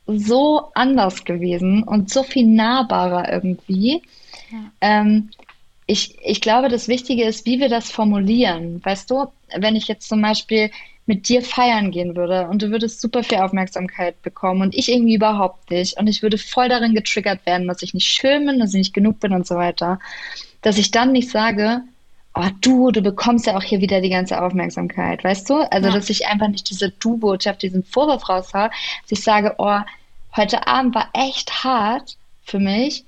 so anders gewesen und so viel nahbarer irgendwie. Ja. Ähm, ich, ich glaube, das Wichtige ist, wie wir das formulieren. Weißt du, wenn ich jetzt zum Beispiel mit dir feiern gehen würde und du würdest super viel Aufmerksamkeit bekommen und ich irgendwie überhaupt nicht und ich würde voll darin getriggert werden, dass ich nicht schön bin, dass ich nicht genug bin und so weiter, dass ich dann nicht sage, oh du, du bekommst ja auch hier wieder die ganze Aufmerksamkeit, weißt du? Also, ja. dass ich einfach nicht diese Du-Botschaft, diesen Vorwurf raushaue, dass ich sage, oh, heute Abend war echt hart für mich.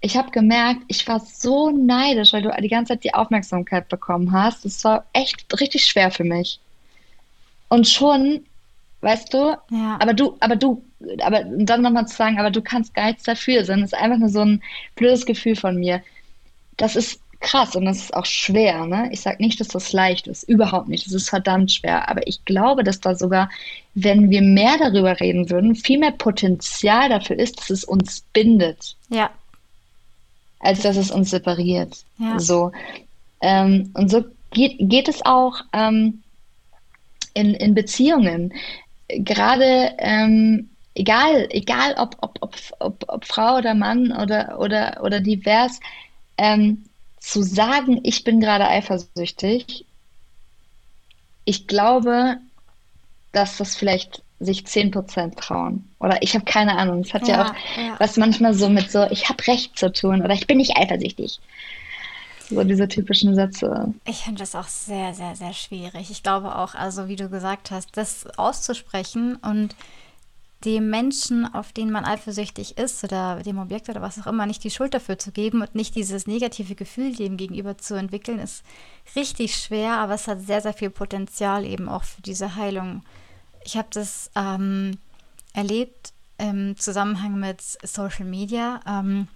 Ich habe gemerkt, ich war so neidisch, weil du die ganze Zeit die Aufmerksamkeit bekommen hast. Es war echt richtig schwer für mich. Und schon, weißt du, ja. aber du, aber du aber dann nochmal zu sagen, aber du kannst gar nichts dafür, sondern es ist einfach nur so ein blödes Gefühl von mir. Das ist krass und das ist auch schwer. Ne? Ich sage nicht, dass das leicht ist, überhaupt nicht. Das ist verdammt schwer. Aber ich glaube, dass da sogar, wenn wir mehr darüber reden würden, viel mehr Potenzial dafür ist, dass es uns bindet. Ja. Als dass es uns separiert. Ja. So. Ähm, und so geht, geht es auch ähm, in, in Beziehungen. Gerade ähm, egal, egal ob, ob, ob, ob, ob Frau oder Mann oder, oder, oder divers, ähm, zu sagen, ich bin gerade eifersüchtig, ich glaube, dass das vielleicht sich 10% trauen. Oder ich habe keine Ahnung. Es hat ja, ja auch ja. was manchmal so mit so, ich habe Recht zu tun oder ich bin nicht eifersüchtig. So diese typischen Sätze. Ich finde das auch sehr, sehr, sehr schwierig. Ich glaube auch, also wie du gesagt hast, das auszusprechen und dem Menschen, auf den man eifersüchtig ist oder dem Objekt oder was auch immer, nicht die Schuld dafür zu geben und nicht dieses negative Gefühl dem gegenüber zu entwickeln, ist richtig schwer, aber es hat sehr, sehr viel Potenzial eben auch für diese Heilung. Ich habe das ähm, erlebt im Zusammenhang mit Social Media. Ähm,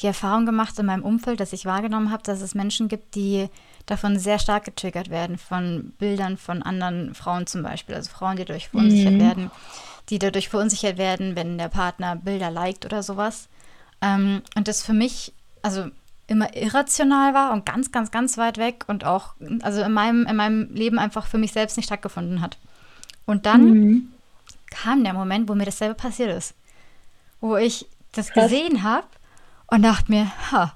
die Erfahrung gemacht in meinem Umfeld, dass ich wahrgenommen habe, dass es Menschen gibt, die davon sehr stark getriggert werden, von Bildern von anderen Frauen zum Beispiel, also Frauen, die dadurch verunsichert mhm. werden, die dadurch verunsichert werden, wenn der Partner Bilder liked oder sowas. Ähm, und das für mich, also immer irrational war und ganz, ganz, ganz weit weg und auch, also in meinem, in meinem Leben einfach für mich selbst nicht stattgefunden hat. Und dann mhm. kam der Moment, wo mir dasselbe passiert ist. Wo ich das Krass. gesehen habe und dachte mir, ha,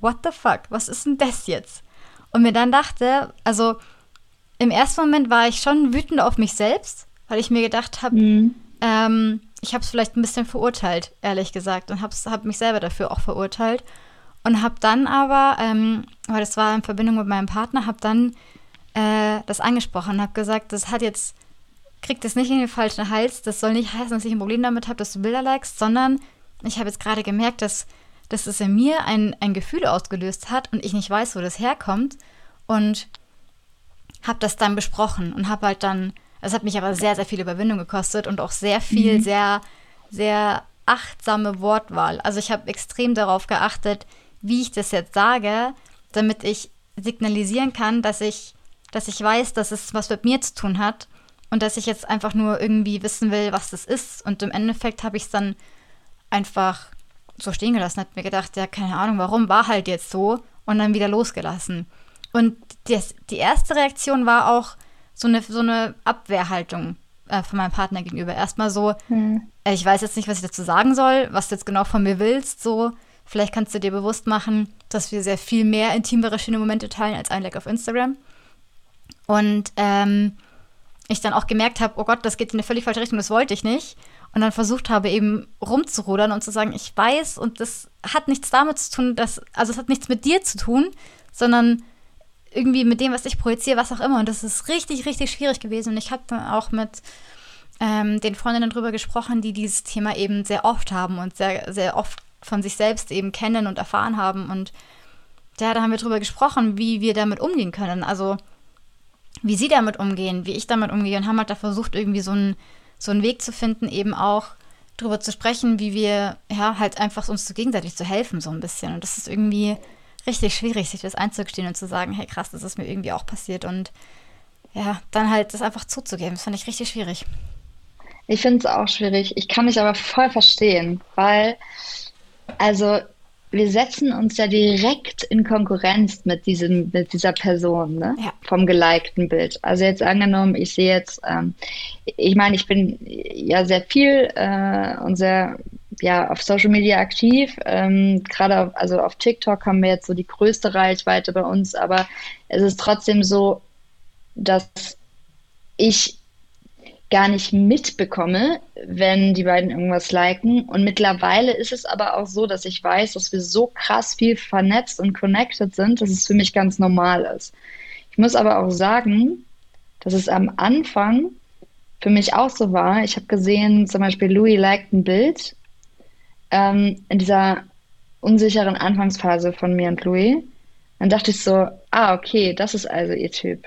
what the fuck, was ist denn das jetzt? Und mir dann dachte, also im ersten Moment war ich schon wütend auf mich selbst, weil ich mir gedacht habe, mhm. ähm, ich habe es vielleicht ein bisschen verurteilt, ehrlich gesagt, und habe hab mich selber dafür auch verurteilt. Und habe dann aber, ähm, weil das war in Verbindung mit meinem Partner, habe dann äh, das angesprochen und habe gesagt, das hat jetzt, kriegt das nicht in den falschen Hals, das soll nicht heißen, dass ich ein Problem damit habe, dass du Bilder likest, sondern ich habe jetzt gerade gemerkt, dass dass es in mir ein, ein Gefühl ausgelöst hat und ich nicht weiß, wo das herkommt. Und habe das dann besprochen und habe halt dann, es hat mich aber sehr, sehr viel Überwindung gekostet und auch sehr viel, mhm. sehr, sehr achtsame Wortwahl. Also ich habe extrem darauf geachtet, wie ich das jetzt sage, damit ich signalisieren kann, dass ich, dass ich weiß, dass es was mit mir zu tun hat und dass ich jetzt einfach nur irgendwie wissen will, was das ist. Und im Endeffekt habe ich es dann einfach so stehen gelassen, hat mir gedacht, ja, keine Ahnung, warum, war halt jetzt so und dann wieder losgelassen. Und das, die erste Reaktion war auch so eine, so eine Abwehrhaltung äh, von meinem Partner gegenüber. Erstmal so, hm. äh, ich weiß jetzt nicht, was ich dazu sagen soll, was du jetzt genau von mir willst, so. Vielleicht kannst du dir bewusst machen, dass wir sehr viel mehr intimere, schöne Momente teilen als ein Like auf Instagram. Und ähm, ich dann auch gemerkt habe, oh Gott, das geht in eine völlig falsche Richtung, das wollte ich nicht und dann versucht habe, eben rumzurudern und zu sagen, ich weiß und das hat nichts damit zu tun, dass, also es hat nichts mit dir zu tun, sondern irgendwie mit dem, was ich projiziere, was auch immer. Und das ist richtig, richtig schwierig gewesen. Und ich habe dann auch mit ähm, den Freundinnen drüber gesprochen, die dieses Thema eben sehr oft haben und sehr, sehr oft von sich selbst eben kennen und erfahren haben. Und ja, da haben wir drüber gesprochen, wie wir damit umgehen können. Also wie sie damit umgehen, wie ich damit umgehe und haben halt da versucht, irgendwie so ein so einen Weg zu finden, eben auch darüber zu sprechen, wie wir ja halt einfach uns so gegenseitig zu helfen, so ein bisschen. Und das ist irgendwie richtig schwierig, sich das einzugestehen und zu sagen, hey krass, das ist mir irgendwie auch passiert und ja, dann halt das einfach zuzugeben. Das fand ich richtig schwierig. Ich finde es auch schwierig. Ich kann mich aber voll verstehen, weil, also wir setzen uns ja direkt in Konkurrenz mit diesem, mit dieser Person, ne? Ja. Vom gelikten Bild. Also jetzt angenommen, ich sehe jetzt, ähm, ich meine, ich bin ja sehr viel äh, und sehr ja auf Social Media aktiv. Ähm, Gerade also auf TikTok haben wir jetzt so die größte Reichweite bei uns, aber es ist trotzdem so, dass ich gar nicht mitbekomme, wenn die beiden irgendwas liken. Und mittlerweile ist es aber auch so, dass ich weiß, dass wir so krass viel vernetzt und connected sind, dass es für mich ganz normal ist. Ich muss aber auch sagen, dass es am Anfang für mich auch so war. Ich habe gesehen, zum Beispiel Louis liked ein Bild ähm, in dieser unsicheren Anfangsphase von mir und Louis. Dann dachte ich so, ah, okay, das ist also ihr Typ.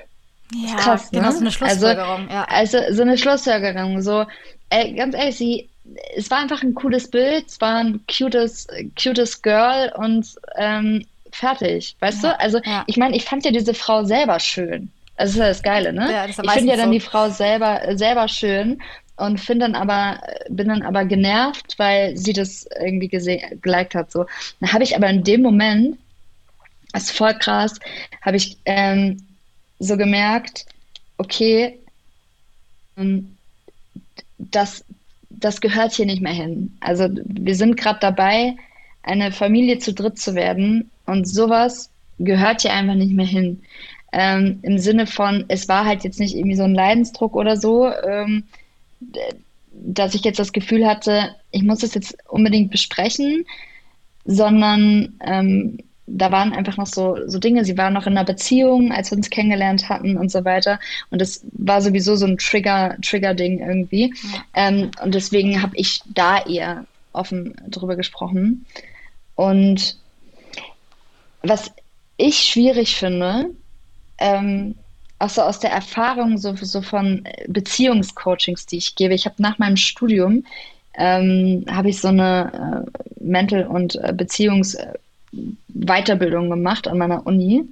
Ja, krass, genau, ne? so eine Schlussfolgerung. Also, ja. also so eine Schlussfolgerung, so ey, ganz ehrlich, sie, es war einfach ein cooles Bild, es war ein cutes, cutes Girl und ähm, fertig, weißt ja, du? Also ja. ich meine, ich fand ja diese Frau selber schön. Das ist ja das Geile, ne? Ja, das ich finde ja dann so. die Frau selber, selber schön und finde dann aber, bin dann aber genervt, weil sie das irgendwie geliked hat. So. Dann habe ich aber in dem Moment, das ist voll krass, habe ich ähm, so gemerkt, okay, ähm, das, das gehört hier nicht mehr hin. Also wir sind gerade dabei, eine Familie zu dritt zu werden und sowas gehört hier einfach nicht mehr hin. Ähm, Im Sinne von, es war halt jetzt nicht irgendwie so ein Leidensdruck oder so, ähm, dass ich jetzt das Gefühl hatte, ich muss das jetzt unbedingt besprechen, sondern ähm, da waren einfach noch so, so Dinge, sie waren noch in einer Beziehung, als wir uns kennengelernt hatten und so weiter. Und das war sowieso so ein Trigger, Trigger-Ding irgendwie. Ja. Ähm, und deswegen habe ich da eher offen drüber gesprochen. Und was ich schwierig finde, ähm, auch so aus der Erfahrung so, so von Beziehungscoachings, die ich gebe. Ich habe nach meinem Studium ähm, habe ich so eine äh, Mental- und äh, Beziehungsweiterbildung gemacht an meiner Uni.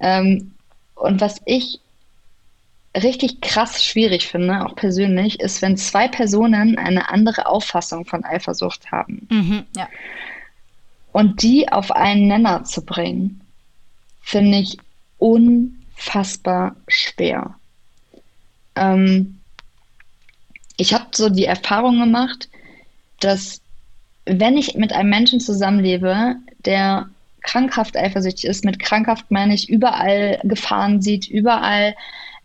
Ähm, und was ich richtig krass schwierig finde, auch persönlich, ist, wenn zwei Personen eine andere Auffassung von Eifersucht haben. Mhm, ja. Und die auf einen Nenner zu bringen, finde ich un unfassbar schwer. Ähm, ich habe so die Erfahrung gemacht, dass wenn ich mit einem Menschen zusammenlebe, der krankhaft eifersüchtig ist, mit krankhaft meine ich überall Gefahren sieht, überall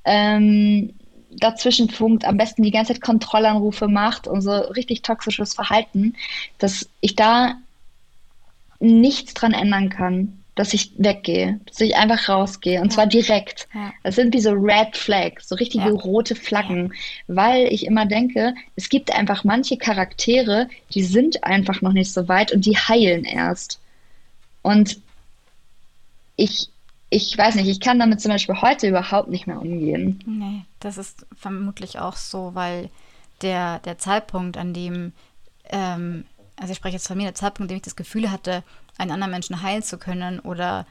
ähm, dazwischen funkt, am besten die ganze Zeit Kontrollanrufe macht und so richtig toxisches Verhalten, dass ich da nichts dran ändern kann dass ich weggehe, dass ich einfach rausgehe und ja. zwar direkt. Ja. Das sind wie so Red Flags, so richtige ja. rote Flaggen, weil ich immer denke, es gibt einfach manche Charaktere, die sind einfach noch nicht so weit und die heilen erst. Und ich, ich weiß nicht, ich kann damit zum Beispiel heute überhaupt nicht mehr umgehen. Nee, das ist vermutlich auch so, weil der, der Zeitpunkt, an dem, ähm, also ich spreche jetzt von mir, der Zeitpunkt, an dem ich das Gefühl hatte, einen anderen Menschen heilen zu können oder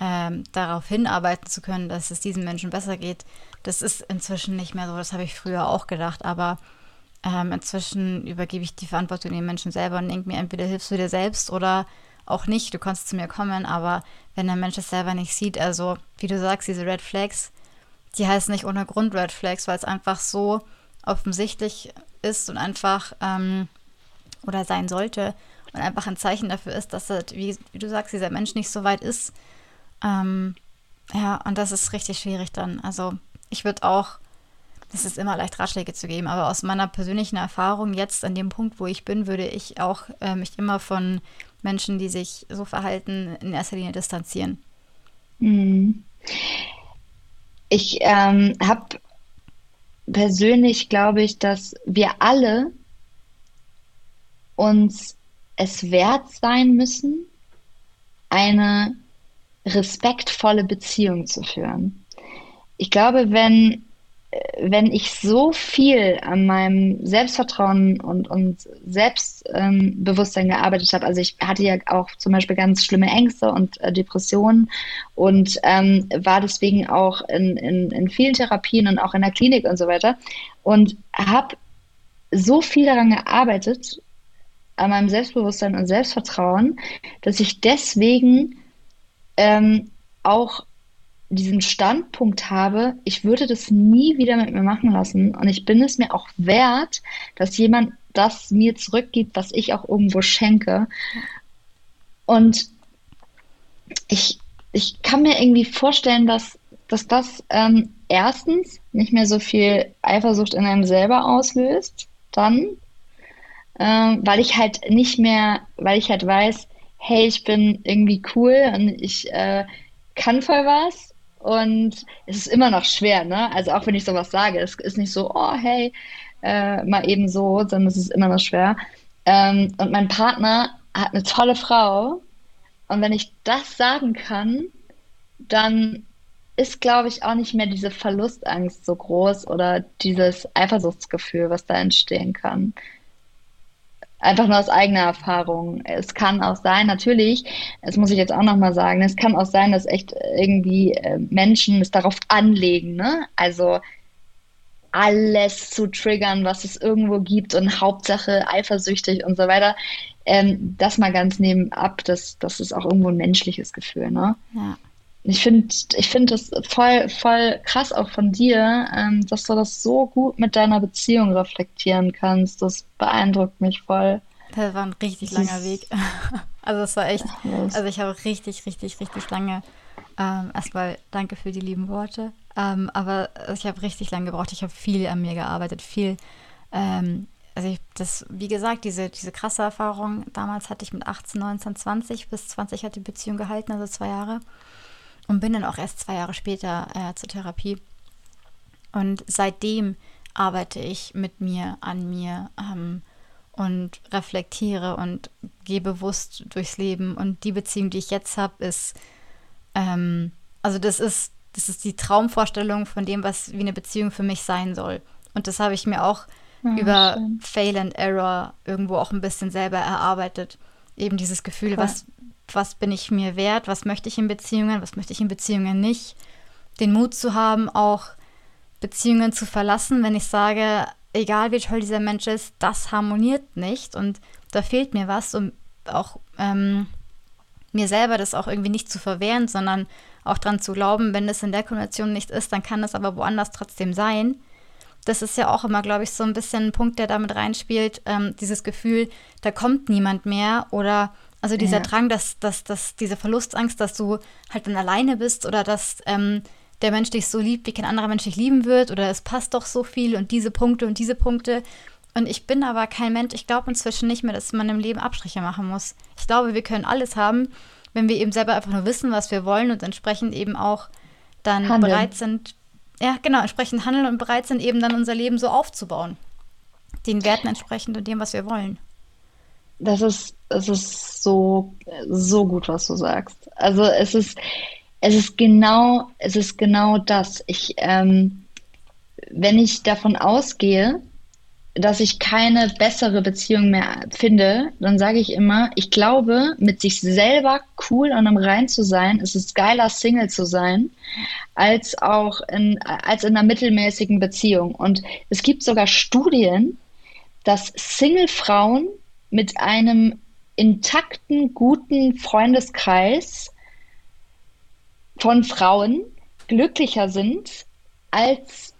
ähm, darauf hinarbeiten zu können, dass es diesen Menschen besser geht, das ist inzwischen nicht mehr so. Das habe ich früher auch gedacht, aber ähm, inzwischen übergebe ich die Verantwortung den Menschen selber und denke mir, entweder hilfst du dir selbst oder auch nicht. Du kannst zu mir kommen, aber wenn der Mensch es selber nicht sieht, also wie du sagst, diese Red Flags, die heißen nicht ohne Grund Red Flags, weil es einfach so offensichtlich ist und einfach ähm, oder sein sollte, und einfach ein Zeichen dafür ist, dass, halt, wie, wie du sagst, dieser Mensch nicht so weit ist. Ähm, ja, und das ist richtig schwierig dann. Also ich würde auch, das ist immer leicht Ratschläge zu geben, aber aus meiner persönlichen Erfahrung jetzt an dem Punkt, wo ich bin, würde ich auch äh, mich immer von Menschen, die sich so verhalten, in erster Linie distanzieren. Mhm. Ich ähm, habe persönlich, glaube ich, dass wir alle uns es wert sein müssen, eine respektvolle Beziehung zu führen. Ich glaube, wenn, wenn ich so viel an meinem Selbstvertrauen und, und Selbstbewusstsein ähm, gearbeitet habe, also ich hatte ja auch zum Beispiel ganz schlimme Ängste und äh, Depressionen und ähm, war deswegen auch in, in, in vielen Therapien und auch in der Klinik und so weiter und habe so viel daran gearbeitet, an meinem Selbstbewusstsein und Selbstvertrauen, dass ich deswegen ähm, auch diesen Standpunkt habe, ich würde das nie wieder mit mir machen lassen und ich bin es mir auch wert, dass jemand das mir zurückgibt, was ich auch irgendwo schenke. Und ich, ich kann mir irgendwie vorstellen, dass, dass das ähm, erstens nicht mehr so viel Eifersucht in einem selber auslöst, dann ähm, weil ich halt nicht mehr, weil ich halt weiß, hey, ich bin irgendwie cool und ich äh, kann voll was. Und es ist immer noch schwer, ne? Also auch wenn ich sowas sage, es ist nicht so, oh, hey, äh, mal eben so, sondern es ist immer noch schwer. Ähm, und mein Partner hat eine tolle Frau. Und wenn ich das sagen kann, dann ist, glaube ich, auch nicht mehr diese Verlustangst so groß oder dieses Eifersuchtsgefühl, was da entstehen kann. Einfach nur aus eigener Erfahrung. Es kann auch sein, natürlich, das muss ich jetzt auch nochmal sagen, es kann auch sein, dass echt irgendwie äh, Menschen es darauf anlegen, ne? Also alles zu triggern, was es irgendwo gibt und Hauptsache eifersüchtig und so weiter. Ähm, das mal ganz nebenab, das, das ist auch irgendwo ein menschliches Gefühl, ne? Ja. Ich finde ich find das voll, voll krass auch von dir, ähm, dass du das so gut mit deiner Beziehung reflektieren kannst. Das beeindruckt mich voll. Das war ein richtig langer Weg. Also es war echt, also ich habe richtig, richtig, richtig lange, ähm, erstmal danke für die lieben Worte, ähm, aber ich habe richtig lange gebraucht. Ich habe viel an mir gearbeitet, viel, ähm, also ich, das, wie gesagt, diese, diese krasse Erfahrung, damals hatte ich mit 18, 19, 20, bis 20 hat die Beziehung gehalten, also zwei Jahre. Und bin dann auch erst zwei Jahre später äh, zur Therapie. Und seitdem arbeite ich mit mir, an mir ähm, und reflektiere und gehe bewusst durchs Leben. Und die Beziehung, die ich jetzt habe, ist, ähm, also das ist, das ist die Traumvorstellung von dem, was wie eine Beziehung für mich sein soll. Und das habe ich mir auch ja, über schön. Fail and Error irgendwo auch ein bisschen selber erarbeitet. Eben dieses Gefühl, cool. was, was bin ich mir wert, was möchte ich in Beziehungen, was möchte ich in Beziehungen nicht. Den Mut zu haben, auch Beziehungen zu verlassen, wenn ich sage, egal wie toll dieser Mensch ist, das harmoniert nicht und da fehlt mir was, um auch ähm, mir selber das auch irgendwie nicht zu verwehren, sondern auch dran zu glauben, wenn es in der Konvention nicht ist, dann kann es aber woanders trotzdem sein. Das ist ja auch immer, glaube ich, so ein bisschen ein Punkt, der damit reinspielt, ähm, dieses Gefühl, da kommt niemand mehr oder also dieser ja. Drang, dass, dass, dass diese Verlustangst, dass du halt dann alleine bist oder dass ähm, der Mensch dich so liebt, wie kein anderer Mensch dich lieben wird oder es passt doch so viel und diese Punkte und diese Punkte. Und ich bin aber kein Mensch, ich glaube inzwischen nicht mehr, dass man im Leben Abstriche machen muss. Ich glaube, wir können alles haben, wenn wir eben selber einfach nur wissen, was wir wollen und entsprechend eben auch dann handeln. bereit sind, ja, genau, entsprechend handeln und bereit sind, eben dann unser Leben so aufzubauen. Den Werten entsprechend und dem, was wir wollen. Das ist, das ist so, so gut, was du sagst. Also es ist, es ist genau, es ist genau das. Ich, ähm, wenn ich davon ausgehe, dass ich keine bessere Beziehung mehr finde, dann sage ich immer, ich glaube, mit sich selber cool und im Rein zu sein, ist es geiler, Single zu sein, als auch in, als in einer mittelmäßigen Beziehung. Und es gibt sogar Studien, dass Single-Frauen mit einem intakten, guten Freundeskreis von Frauen glücklicher sind als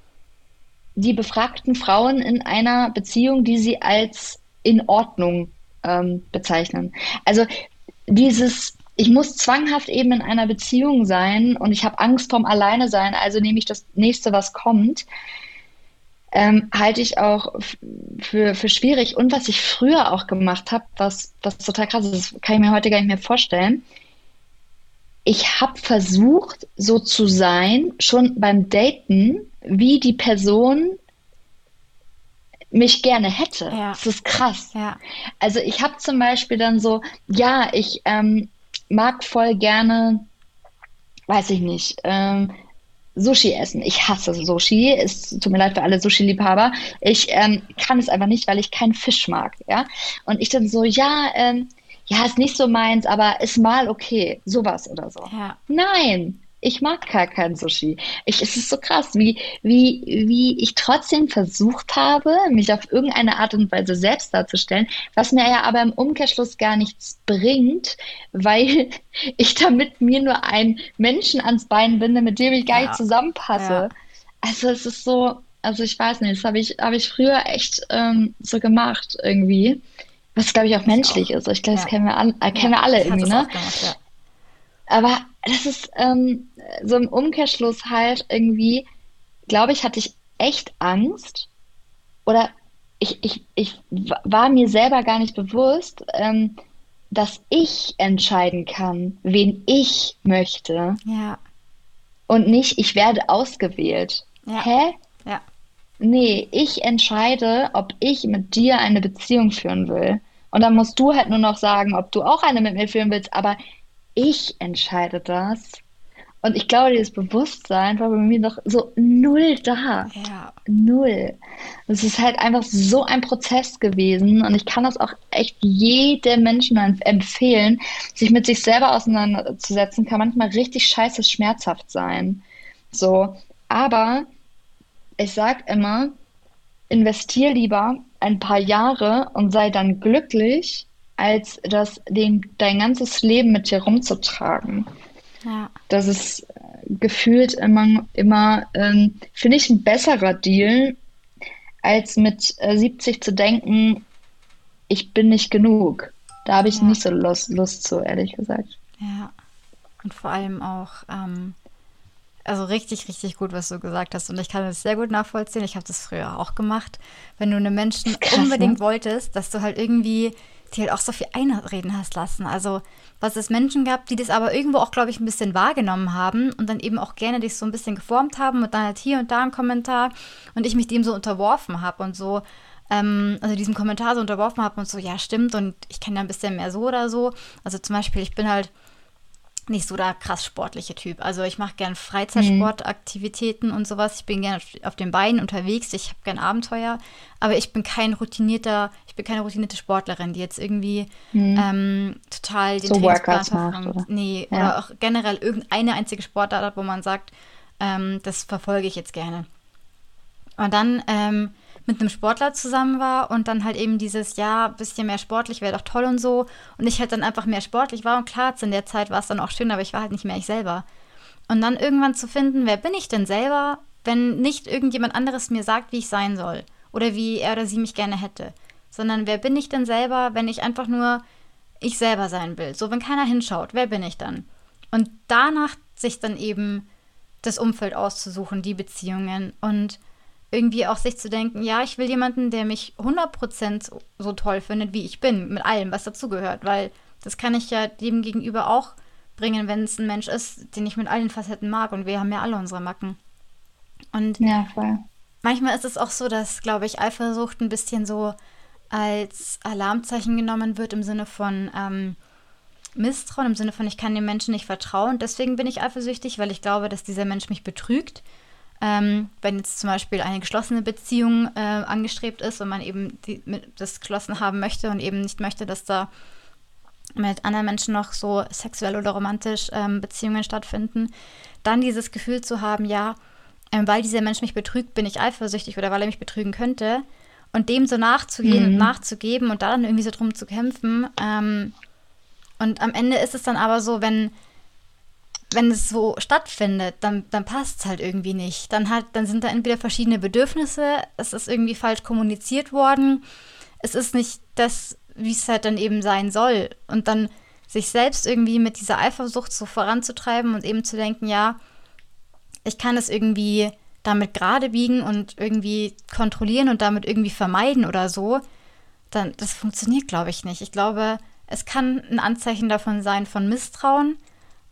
die befragten Frauen in einer Beziehung, die sie als in Ordnung ähm, bezeichnen. Also dieses, ich muss zwanghaft eben in einer Beziehung sein und ich habe Angst vom Alleine sein, also nehme ich das nächste, was kommt, ähm, halte ich auch für, für schwierig. Und was ich früher auch gemacht habe, was, was total krass ist, das kann ich mir heute gar nicht mehr vorstellen. Ich habe versucht, so zu sein, schon beim Daten, wie die Person mich gerne hätte. Ja. Das ist krass. Ja. Also ich habe zum Beispiel dann so, ja, ich ähm, mag voll gerne, weiß ich nicht, ähm, Sushi essen. Ich hasse Sushi. Es tut mir leid für alle Sushi-Liebhaber. Ich ähm, kann es einfach nicht, weil ich keinen Fisch mag. Ja? Und ich dann so, ja, ähm, ja, ist nicht so meins, aber ist mal okay. Sowas oder so. Ja. Nein, ich mag gar kein Sushi. Ich, es ist so krass, wie, wie, wie ich trotzdem versucht habe, mich auf irgendeine Art und Weise selbst darzustellen, was mir ja aber im Umkehrschluss gar nichts bringt, weil ich damit mir nur einen Menschen ans Bein binde, mit dem ich gar ja. nicht zusammenpasse. Ja. Also es ist so, also ich weiß nicht, das habe ich, hab ich früher echt ähm, so gemacht irgendwie. Was glaube ich auch menschlich auch. ist. Ich glaube, das kennen wir, an, äh, kennen wir alle irgendwie, ne? Gemacht, aber das ist ähm, so im Umkehrschluss halt irgendwie, glaube ich, hatte ich echt Angst oder ich, ich, ich war mir selber gar nicht bewusst, ähm, dass ich entscheiden kann, wen ich möchte. Ja. Und nicht, ich werde ausgewählt. Ja. Hä? Ja. Nee, ich entscheide, ob ich mit dir eine Beziehung führen will. Und dann musst du halt nur noch sagen, ob du auch eine mit mir führen willst. Aber ich entscheide das. Und ich glaube, dieses Bewusstsein war bei mir noch so null da. Ja. Null. Es ist halt einfach so ein Prozess gewesen. Und ich kann das auch echt jedem Menschen empfehlen, sich mit sich selber auseinanderzusetzen, kann manchmal richtig scheiße schmerzhaft sein. So. Aber ich sag immer, investier lieber ein paar Jahre und sei dann glücklich, als das den, dein ganzes Leben mit dir rumzutragen. Ja. Das ist äh, gefühlt immer, immer ähm, finde ich, ein besserer Deal, als mit äh, 70 zu denken, ich bin nicht genug. Da habe ich Ja. nicht so Lust, Lust zu, ehrlich gesagt. Ja. Und vor allem auch, ähm, also richtig, richtig gut, was du gesagt hast. Und ich kann das sehr gut nachvollziehen. Ich habe das früher auch gemacht. Wenn du einem Menschen Krass, ne? unbedingt wolltest, dass du halt irgendwie dir halt auch so viel einreden hast lassen. Also, was es Menschen gab, die das aber irgendwo auch, glaube ich, ein bisschen wahrgenommen haben und dann eben auch gerne dich so ein bisschen geformt haben und dann halt hier und da ein Kommentar und ich mich dem so unterworfen habe und so, ähm, also diesem Kommentar so unterworfen habe und so, ja, stimmt und ich kenne ja ein bisschen mehr so oder so. Also zum Beispiel, ich bin halt nicht so der krass sportliche Typ. Also ich mache gern Freizeitsportaktivitäten und sowas. Ich bin gern auf, den Beinen unterwegs. Ich habe gern Abenteuer. Aber ich bin kein routinierter, ich bin keine routinierte Sportlerin, die jetzt irgendwie ähm, total den So Trainingsplan verfolgt. oder? Nee, Ja. oder auch generell irgendeine einzige Sportart wo man sagt, ähm, das verfolge ich jetzt gerne. Und dann ähm, mit einem Sportler zusammen war und dann halt eben dieses, ja, bisschen mehr sportlich wäre doch toll und so. Und ich halt dann einfach mehr sportlich war und klar, in der Zeit war es dann auch schön, aber ich war halt nicht mehr ich selber. Und dann irgendwann zu finden, wer bin ich denn selber, wenn nicht irgendjemand anderes mir sagt, wie ich sein soll oder wie er oder sie mich gerne hätte, sondern wer bin ich denn selber, wenn ich einfach nur ich selber sein will. So, wenn keiner hinschaut, wer bin ich dann? Und danach sich dann eben das Umfeld auszusuchen, die Beziehungen und irgendwie auch sich zu denken, ja, ich will jemanden, der mich 100% so toll findet, wie ich bin, mit allem, was dazugehört, weil das kann ich ja dem gegenüber auch bringen, wenn es ein Mensch ist, den ich mit allen Facetten mag und wir haben ja alle unsere Macken. Und Ja, voll. manchmal ist es auch so, dass, glaube ich, Eifersucht ein bisschen so als Alarmzeichen genommen wird im Sinne von ähm, Misstrauen, im Sinne von, ich kann dem Menschen nicht vertrauen. Deswegen bin ich eifersüchtig, weil ich glaube, dass dieser Mensch mich betrügt. Ähm, wenn jetzt zum Beispiel eine geschlossene Beziehung äh, angestrebt ist und man eben die, das geschlossen haben möchte und eben nicht möchte, dass da mit anderen Menschen noch so sexuell oder romantisch ähm, Beziehungen stattfinden, dann dieses Gefühl zu haben, ja, ähm, weil dieser Mensch mich betrügt, bin ich eifersüchtig oder weil er mich betrügen könnte und dem so nachzugehen und Mhm. nachzugeben und da dann irgendwie so drum zu kämpfen. Ähm, und am Ende ist es dann aber so, wenn wenn es so stattfindet, dann, dann passt es halt irgendwie nicht. Dann, hat, dann sind da entweder verschiedene Bedürfnisse, es ist irgendwie falsch kommuniziert worden, es ist nicht das, wie es halt dann eben sein soll. Und dann sich selbst irgendwie mit dieser Eifersucht so voranzutreiben und eben zu denken, ja, ich kann es irgendwie damit gerade biegen und irgendwie kontrollieren und damit irgendwie vermeiden oder so, dann das funktioniert, glaube ich, nicht. Ich glaube, es kann ein Anzeichen davon sein von Misstrauen,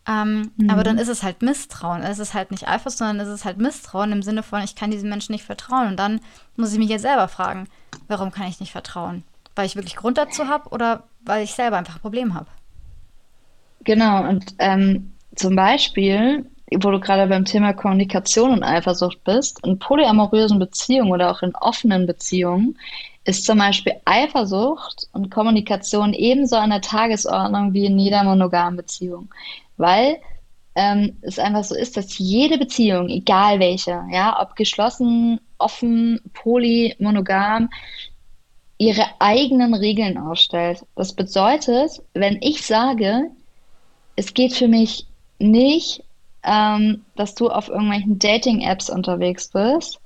ähm, aber dann ist es halt Misstrauen. Es ist halt nicht Eifersucht, sondern es ist halt Misstrauen im Sinne von, ich kann diesem Menschen nicht vertrauen. Und dann muss ich mich jetzt selber fragen, warum kann ich nicht vertrauen? Weil ich wirklich Grund dazu habe oder weil ich selber einfach ein Problem habe? Genau, und ähm, zum Beispiel, wo du gerade beim Thema Kommunikation und Eifersucht bist, in polyamorösen Beziehungen oder auch in offenen Beziehungen ist zum Beispiel Eifersucht und Kommunikation ebenso an der Tagesordnung wie in jeder monogamen Beziehung. Weil ähm, es einfach so ist, dass jede Beziehung, egal welche, ja, ob geschlossen, offen, poly, monogam, ihre eigenen Regeln aufstellt. Das bedeutet, wenn ich sage, es geht für mich nicht, ähm, dass du auf irgendwelchen Dating-Apps unterwegs bist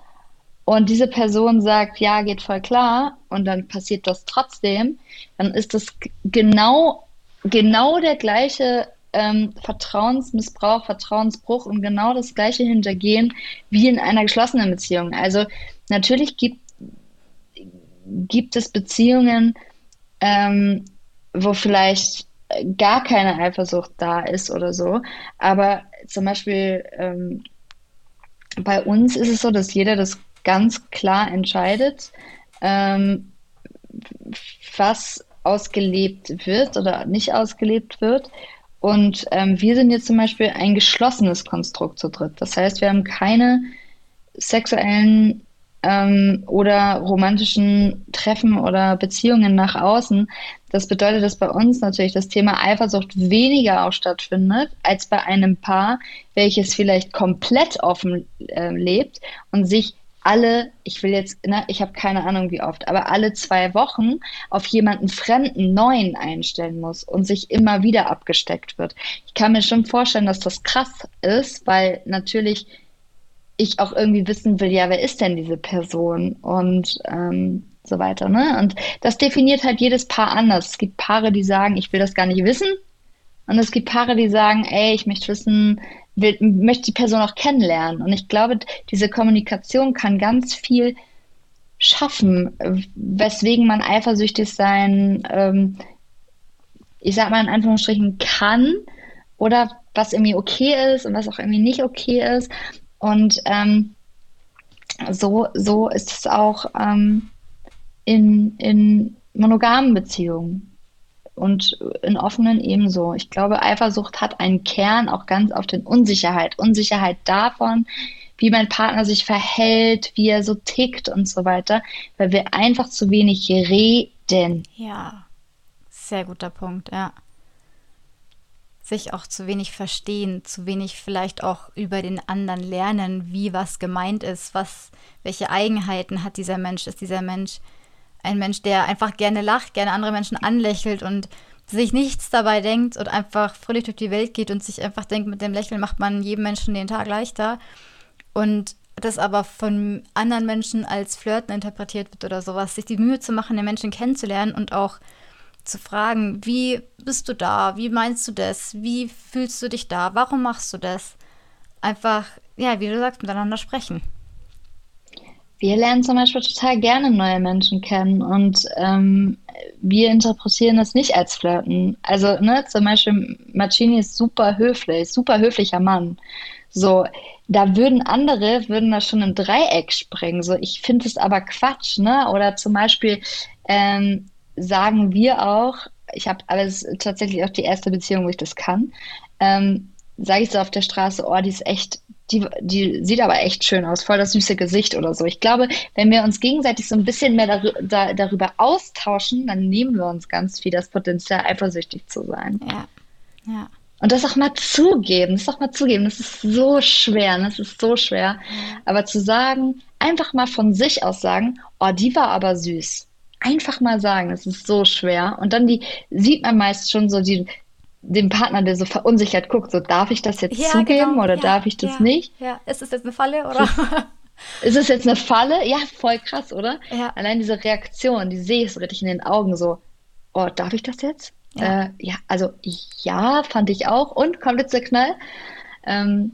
und diese Person sagt, ja, geht voll klar und dann passiert das trotzdem, dann ist das genau, genau der gleiche ähm, Vertrauensmissbrauch, Vertrauensbruch und genau das gleiche Hintergehen wie in einer geschlossenen Beziehung. Also natürlich gibt, gibt es Beziehungen, ähm, wo vielleicht äh, gar keine Eifersucht da ist oder so. Aber zum Beispiel ähm, bei uns ist es so, dass jeder das ganz klar entscheidet, ähm, was ausgelebt wird oder nicht ausgelebt wird. Und ähm, wir sind jetzt zum Beispiel ein geschlossenes Konstrukt zu dritt. Das heißt, wir haben keine sexuellen ähm, oder romantischen Treffen oder Beziehungen nach außen. Das bedeutet, dass bei uns natürlich das Thema Eifersucht weniger auch stattfindet als bei einem Paar, welches vielleicht komplett offen äh, lebt und sich alle, ich will jetzt, ne, ich habe keine Ahnung wie oft, aber alle zwei Wochen auf jemanden Fremden, Neuen einstellen muss und sich immer wieder abgesteckt wird. Ich kann mir schon vorstellen, dass das krass ist, weil natürlich ich auch irgendwie wissen will, ja, wer ist denn diese Person und ähm, so weiter. Ne? Und das definiert halt jedes Paar anders. Es gibt Paare, die sagen, ich will das gar nicht wissen. Und es gibt Paare, die sagen, ey, ich möchte wissen, will, möchte die Person auch kennenlernen. Und ich glaube, diese Kommunikation kann ganz viel schaffen, weswegen man eifersüchtig sein, ähm, ich sag mal in Anführungsstrichen, kann oder was irgendwie okay ist und was auch irgendwie nicht okay ist. Und ähm, so, so ist es auch ähm, in, in monogamen Beziehungen und in offenen ebenso. Ich glaube, Eifersucht hat einen Kern auch ganz auf den Unsicherheit. Unsicherheit davon, wie mein Partner sich verhält, wie er so tickt und so weiter, weil wir einfach zu wenig reden. Ja, sehr guter Punkt, ja sich auch zu wenig verstehen, zu wenig vielleicht auch über den anderen lernen, wie was gemeint ist, was, welche Eigenheiten hat dieser Mensch, ist dieser Mensch ein Mensch, der einfach gerne lacht, gerne andere Menschen anlächelt und sich nichts dabei denkt und einfach fröhlich durch die Welt geht und sich einfach denkt, mit dem Lächeln macht man jedem Menschen den Tag leichter und das aber von anderen Menschen als Flirten interpretiert wird oder sowas, sich die Mühe zu machen, den Menschen kennenzulernen und auch zu fragen, wie bist du da? Wie meinst du das? Wie fühlst du dich da? Warum machst du das? Einfach, ja, wie du sagst, miteinander sprechen. Wir lernen zum Beispiel total gerne neue Menschen kennen und ähm, wir interpretieren das nicht als Flirten. Also, ne, zum Beispiel Marcini ist super höflich, super höflicher Mann. So, da würden andere, würden da schon im Dreieck springen. So, ich finde es aber Quatsch, ne? Oder zum Beispiel, ähm, sagen wir auch, ich habe alles tatsächlich auch die erste Beziehung, wo ich das kann, ähm, sage ich so auf der Straße, oh, die ist echt, die, die sieht aber echt schön aus, voll das süße Gesicht oder so. Ich glaube, wenn wir uns gegenseitig so ein bisschen mehr dar da, darüber austauschen, dann nehmen wir uns ganz viel das Potenzial, eifersüchtig zu sein. Ja, ja. Und das auch mal zugeben, das auch mal zugeben, das ist so schwer, das ist so schwer. Aber zu sagen, einfach mal von sich aus sagen, oh, die war aber süß einfach mal sagen, das ist so schwer. Und dann die sieht man meist schon so die, den Partner, der so verunsichert guckt, so darf ich das jetzt ja, zugeben genau. oder ja, darf ich das ja, nicht? Ja, ist es jetzt eine Falle oder? Ist es jetzt eine Falle? Ja, voll krass, oder? Ja. Allein diese Reaktion, die sehe ich so richtig in den Augen, so, oh, darf ich das jetzt? Ja, äh, ja also ja, fand ich auch. Und kommt jetzt der Knall? Ähm,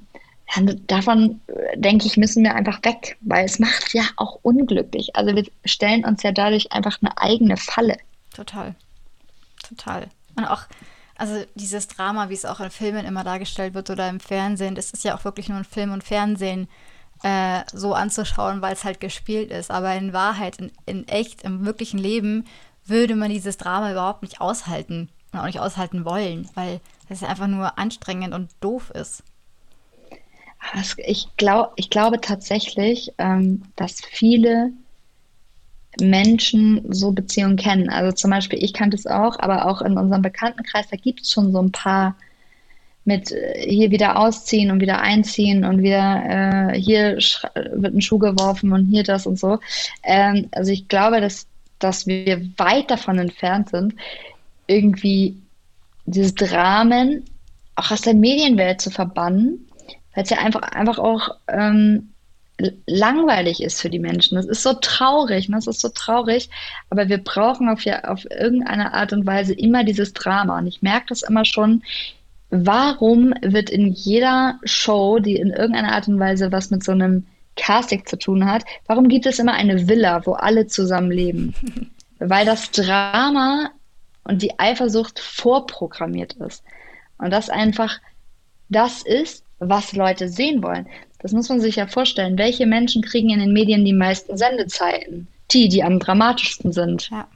davon äh, denke ich, müssen wir einfach weg, weil es macht ja auch unglücklich. Also wir stellen uns ja dadurch einfach eine eigene Falle. Total. Total. Und auch, also dieses Drama, wie es auch in Filmen immer dargestellt wird oder im Fernsehen, das ist ja auch wirklich nur in Film und Fernsehen äh, so anzuschauen, weil es halt gespielt ist. Aber in Wahrheit, in, in echt, im wirklichen Leben, würde man dieses Drama überhaupt nicht aushalten und auch nicht aushalten wollen, weil es einfach nur anstrengend und doof ist. Ich, glaub, ich glaube tatsächlich, ähm, dass viele Menschen so Beziehungen kennen. Also zum Beispiel, ich kannte es auch, aber auch in unserem Bekanntenkreis, da gibt es schon so ein paar mit äh, hier wieder ausziehen und wieder einziehen und wieder äh, hier wird ein Schuh geworfen und hier das und so. Ähm, also ich glaube, dass, dass wir weit davon entfernt sind, irgendwie dieses Dramen auch aus der Medienwelt zu verbannen weil es ja einfach, einfach auch ähm, langweilig ist für die Menschen. Das ist so traurig, ne? das ist so traurig, aber wir brauchen auf, ja, auf irgendeine Art und Weise immer dieses Drama. Und ich merke das immer schon, warum wird in jeder Show, die in irgendeiner Art und Weise was mit so einem Casting zu tun hat, warum gibt es immer eine Villa, wo alle zusammen leben? Weil das Drama und die Eifersucht vorprogrammiert ist. Und das einfach das ist, was Leute sehen wollen. Das muss man sich ja vorstellen. Welche Menschen kriegen in den Medien die meisten Sendezeiten? Die, die am dramatischsten sind. Ja.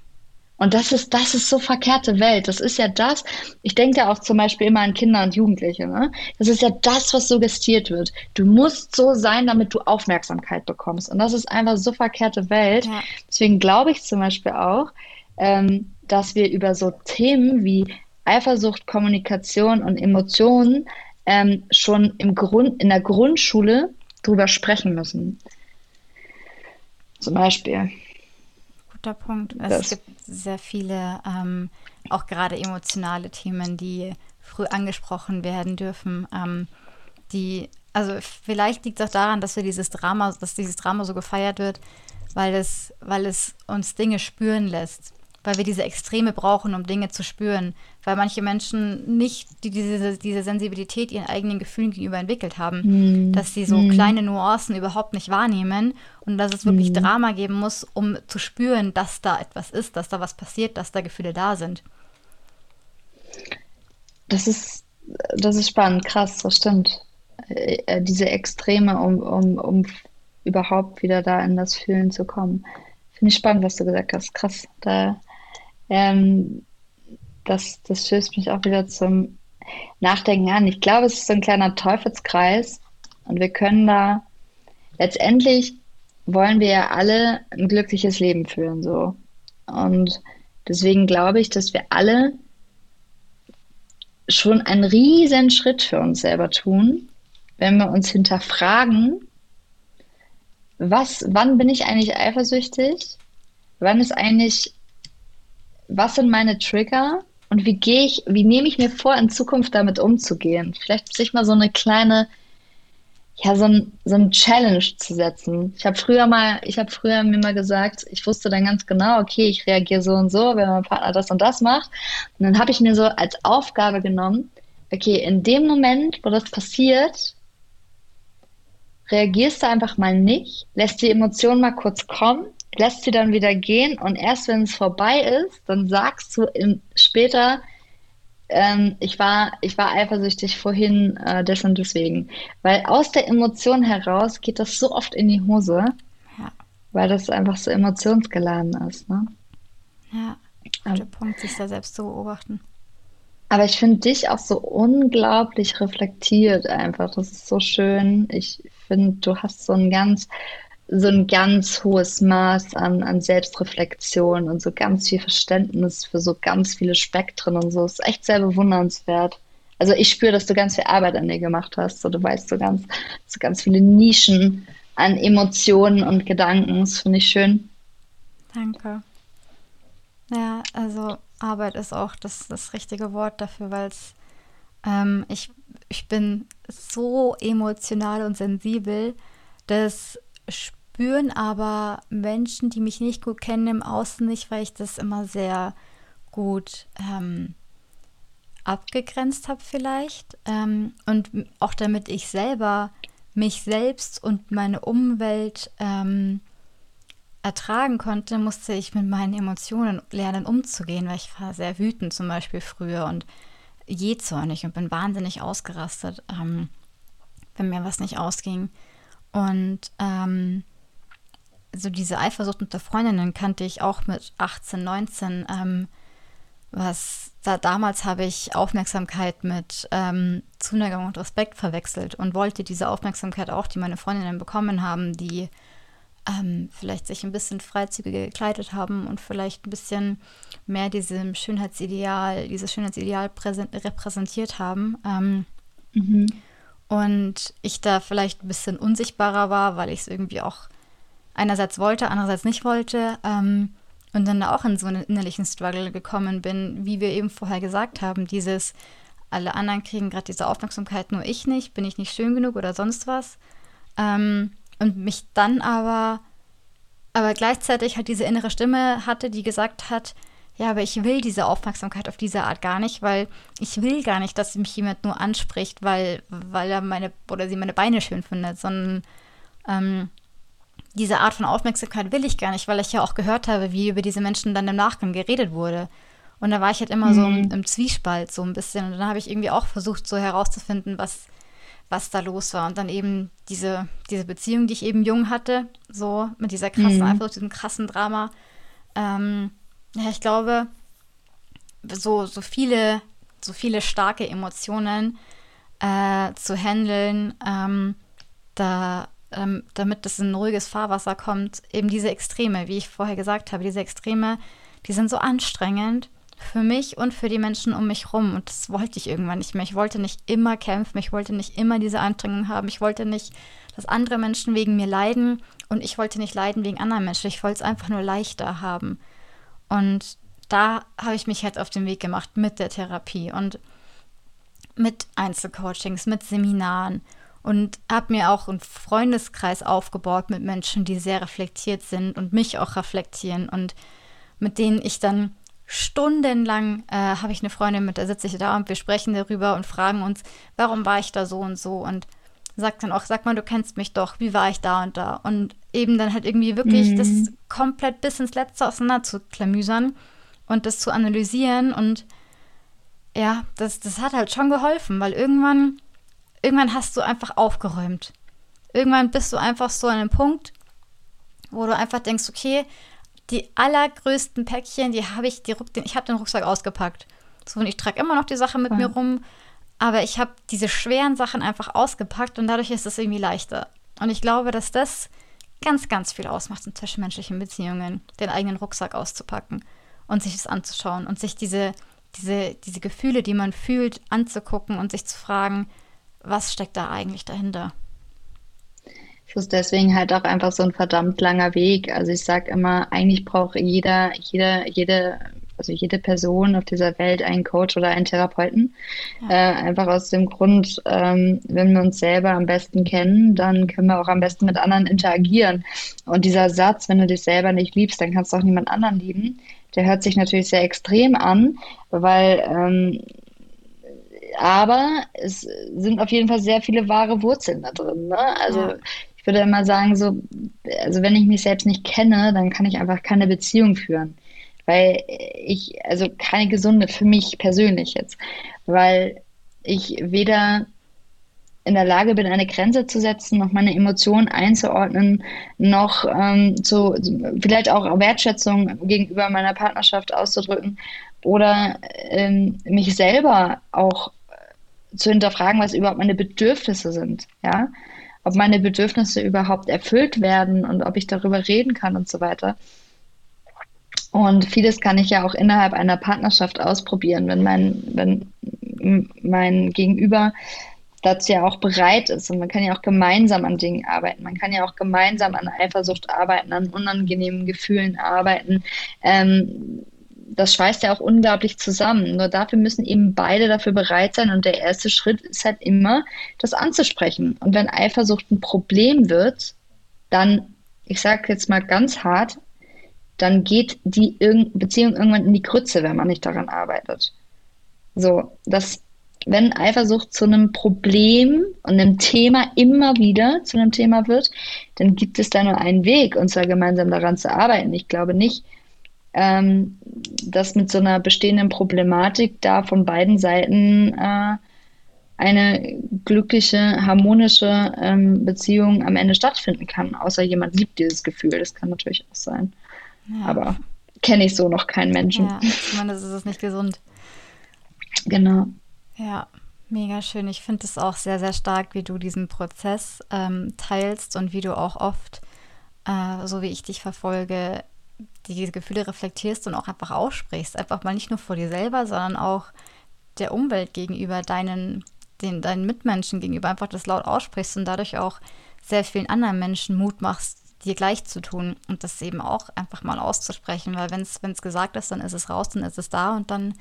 Und das ist, das ist so verkehrte Welt. Das ist ja das, ich denke ja auch zum Beispiel immer an Kinder und Jugendliche, ne? Das ist ja das, was suggestiert wird. Du musst so sein, damit du Aufmerksamkeit bekommst. Und das ist einfach so verkehrte Welt. Ja. Deswegen glaube ich zum Beispiel auch, ähm, dass wir über so Themen wie Eifersucht, Kommunikation und Emotionen ähm, schon im Grund, in der Grundschule drüber sprechen müssen. Zum Beispiel guter Punkt. Es gibt sehr viele, ähm, auch gerade emotionale Themen, die früh angesprochen werden dürfen, ähm, die, also vielleicht liegt es auch daran, dass wir dieses Drama, dass dieses Drama so gefeiert wird, weil es, weil es uns Dinge spüren lässt weil wir diese Extreme brauchen, um Dinge zu spüren. Weil manche Menschen nicht die, diese, diese Sensibilität ihren eigenen Gefühlen gegenüber entwickelt haben, mm. dass sie so mm. kleine Nuancen überhaupt nicht wahrnehmen und dass es wirklich mm. Drama geben muss, um zu spüren, dass da etwas ist, dass da was passiert, dass da Gefühle da sind. Das ist, das ist spannend, krass, das stimmt. Äh, äh, diese Extreme, um, um, um überhaupt wieder da in das Fühlen zu kommen. Finde ich spannend, was du gesagt hast. Krass. Da ähm, das, das stößt mich auch wieder zum Nachdenken an. Ich glaube, es ist so ein kleiner Teufelskreis und wir können da letztendlich wollen wir ja alle ein glückliches Leben führen, so. Und deswegen glaube ich, dass wir alle schon einen riesen Schritt für uns selber tun, wenn wir uns hinterfragen, was, wann bin ich eigentlich eifersüchtig? Wann ist eigentlich was sind meine Trigger und wie gehe ich, wie nehme ich mir vor, in Zukunft damit umzugehen? Vielleicht sich mal so eine kleine, ja, so ein, so ein Challenge zu setzen. Ich habe früher mal, ich habe früher mir mal gesagt, ich wusste dann ganz genau, okay, ich reagiere so und so, wenn mein Partner das und das macht. Und dann habe ich mir so als Aufgabe genommen, okay, in dem Moment, wo das passiert, reagierst du einfach mal nicht, lässt die Emotion mal kurz kommen lässt sie dann wieder gehen und erst wenn es vorbei ist, dann sagst du im, später, ähm, ich, war, ich war eifersüchtig vorhin äh, des und deswegen. Weil aus der Emotion heraus geht das so oft in die Hose, ja. weil das einfach so emotionsgeladen ist. Ne? Ja, guter Punkt, sich da selbst zu beobachten. Aber ich finde dich auch so unglaublich reflektiert einfach. Das ist so schön. Ich finde, du hast so ein ganz so ein ganz hohes Maß an, an Selbstreflexion und so ganz viel Verständnis für so ganz viele Spektren und so. Ist echt sehr bewundernswert. Also ich spüre, dass du ganz viel Arbeit an dir gemacht hast. So, du weißt so ganz, so ganz viele Nischen an Emotionen und Gedanken. Das finde ich schön. Danke. Ja, also Arbeit ist auch das, das richtige Wort dafür, weil es ähm, ich, ich bin so emotional und sensibel, dass spüren aber Menschen, die mich nicht gut kennen, im Außen nicht, weil ich das immer sehr gut ähm, abgegrenzt habe vielleicht. Ähm, und auch damit ich selber mich selbst und meine Umwelt ähm, ertragen konnte, musste ich mit meinen Emotionen lernen umzugehen, weil ich war sehr wütend zum Beispiel früher und jähzornig und bin wahnsinnig ausgerastet, ähm, wenn mir was nicht ausging. Und ähm, so diese Eifersucht unter Freundinnen kannte ich auch mit 18, 19. Ähm, was da, damals habe ich Aufmerksamkeit mit ähm, Zuneigung und Respekt verwechselt und wollte diese Aufmerksamkeit auch, die meine Freundinnen bekommen haben, die ähm, vielleicht sich ein bisschen freizügiger gekleidet haben und vielleicht ein bisschen mehr diesem Schönheitsideal, dieses Schönheitsideal repräsentiert haben. Ähm, mhm. Und ich da vielleicht ein bisschen unsichtbarer war, weil ich es irgendwie auch einerseits wollte, andererseits nicht wollte. Ähm, und dann auch in so einen innerlichen Struggle gekommen bin, wie wir eben vorher gesagt haben, dieses, alle anderen kriegen gerade diese Aufmerksamkeit, nur ich nicht, bin ich nicht schön genug oder sonst was. Ähm, und mich dann aber, aber gleichzeitig halt diese innere Stimme hatte, die gesagt hat, ja, aber ich will diese Aufmerksamkeit auf diese Art gar nicht, weil ich will gar nicht, dass mich jemand nur anspricht, weil, weil er meine oder sie meine Beine schön findet, sondern ähm, diese Art von Aufmerksamkeit will ich gar nicht, weil ich ja auch gehört habe, wie über diese Menschen dann im Nachgang geredet wurde. Und da war ich halt immer mhm. so im, im, Zwiespalt so ein bisschen. Und dann habe ich irgendwie auch versucht, so herauszufinden, was, was da los war. Und dann eben diese, diese Beziehung, die ich eben jung hatte, so mit dieser krassen, mhm. einfach diesem krassen Drama. Ähm, Ja, ich glaube, so, so viele, so viele starke Emotionen äh, zu handeln, ähm, da, ähm, damit das in ruhiges Fahrwasser kommt, eben diese Extreme, wie ich vorher gesagt habe, diese Extreme, die sind so anstrengend für mich und für die Menschen um mich rum. Und das wollte ich irgendwann nicht mehr. Ich wollte nicht immer kämpfen, ich wollte nicht immer diese Anstrengung haben, ich wollte nicht, dass andere Menschen wegen mir leiden und ich wollte nicht leiden wegen anderen Menschen. Ich wollte es einfach nur leichter haben. Und da habe ich mich jetzt auf den Weg gemacht mit der Therapie und mit Einzelcoachings, mit Seminaren und habe mir auch einen Freundeskreis aufgebaut mit Menschen, die sehr reflektiert sind und mich auch reflektieren. Und mit denen ich dann stundenlang äh, habe ich eine Freundin, mit der sitze ich da und wir sprechen darüber und fragen uns, warum war ich da so und so? Und sagt dann auch, sag mal, du kennst mich doch, wie war ich da und da und eben dann halt irgendwie wirklich mhm. das komplett bis ins Letzte auseinander zu klamüsern und das zu analysieren und ja, das, das hat halt schon geholfen, weil irgendwann, irgendwann hast du einfach aufgeräumt. Irgendwann bist du einfach so an einem Punkt, wo du einfach denkst, okay, die allergrößten Päckchen, die habe ich, die, ich habe den Rucksack ausgepackt. So, und ich trage immer noch die Sache mit ja. mir rum, aber ich habe diese schweren Sachen einfach ausgepackt und dadurch ist es irgendwie leichter. Und ich glaube, dass das ganz, ganz viel ausmacht in zwischenmenschlichen Beziehungen, den eigenen Rucksack auszupacken und sich das anzuschauen und sich diese, diese, diese Gefühle, die man fühlt, anzugucken und sich zu fragen, was steckt da eigentlich dahinter? Es ist deswegen halt auch einfach so ein verdammt langer Weg. Also ich sage immer, eigentlich braucht jeder, jeder, jede, also jede Person auf dieser Welt einen Coach oder einen Therapeuten. Ja. Äh, einfach aus dem Grund, ähm, wenn wir uns selber am besten kennen, dann können wir auch am besten mit anderen interagieren. Und dieser Satz, wenn du dich selber nicht liebst, dann kannst du auch niemand anderen lieben, der hört sich natürlich sehr extrem an, weil ähm, aber es sind auf jeden Fall sehr viele wahre Wurzeln da drin. Ne? Also ja. ich würde immer sagen, so, also wenn ich mich selbst nicht kenne, dann kann ich einfach keine Beziehung führen. Weil ich, also keine gesunde für mich persönlich jetzt, weil ich weder in der Lage bin, eine Grenze zu setzen, noch meine Emotionen einzuordnen, noch ähm, zu, vielleicht auch Wertschätzung gegenüber meiner Partnerschaft auszudrücken oder ähm, mich selber auch zu hinterfragen, was überhaupt meine Bedürfnisse sind, ja, ob meine Bedürfnisse überhaupt erfüllt werden und ob ich darüber reden kann und so weiter. Und vieles kann ich ja auch innerhalb einer Partnerschaft ausprobieren, wenn mein, wenn mein Gegenüber dazu ja auch bereit ist. Und man kann ja auch gemeinsam an Dingen arbeiten. Man kann ja auch gemeinsam an Eifersucht arbeiten, an unangenehmen Gefühlen arbeiten. Ähm, das schweißt ja auch unglaublich zusammen. Nur dafür müssen eben beide dafür bereit sein. Und der erste Schritt ist halt immer, das anzusprechen. Und wenn Eifersucht ein Problem wird, dann, ich sage jetzt mal ganz hart, dann geht die Beziehung irgendwann in die Krütze, wenn man nicht daran arbeitet. So, das wenn Eifersucht zu einem Problem und einem Thema immer wieder zu einem Thema wird, dann gibt es da nur einen Weg, und zwar gemeinsam daran zu arbeiten. Ich glaube nicht, ähm, dass mit so einer bestehenden Problematik da von beiden Seiten äh, eine glückliche, harmonische ähm, Beziehung am Ende stattfinden kann, außer jemand liebt dieses Gefühl. Das kann natürlich auch sein. Ja. Aber kenne ich so noch keinen Menschen. Ja, ich meine, das ist nicht gesund. Genau. Ja, mega schön. Ich finde es auch sehr, sehr stark, wie du diesen Prozess ähm, teilst und wie du auch oft, äh, so wie ich dich verfolge, die Gefühle reflektierst und auch einfach aussprichst. Einfach mal nicht nur vor dir selber, sondern auch der Umwelt gegenüber, deinen, den, deinen Mitmenschen gegenüber, einfach das laut aussprichst und dadurch auch sehr vielen anderen Menschen Mut machst, dir gleich zu tun und das eben auch einfach mal auszusprechen, weil wenn es gesagt ist, dann ist es raus, dann ist es da und dann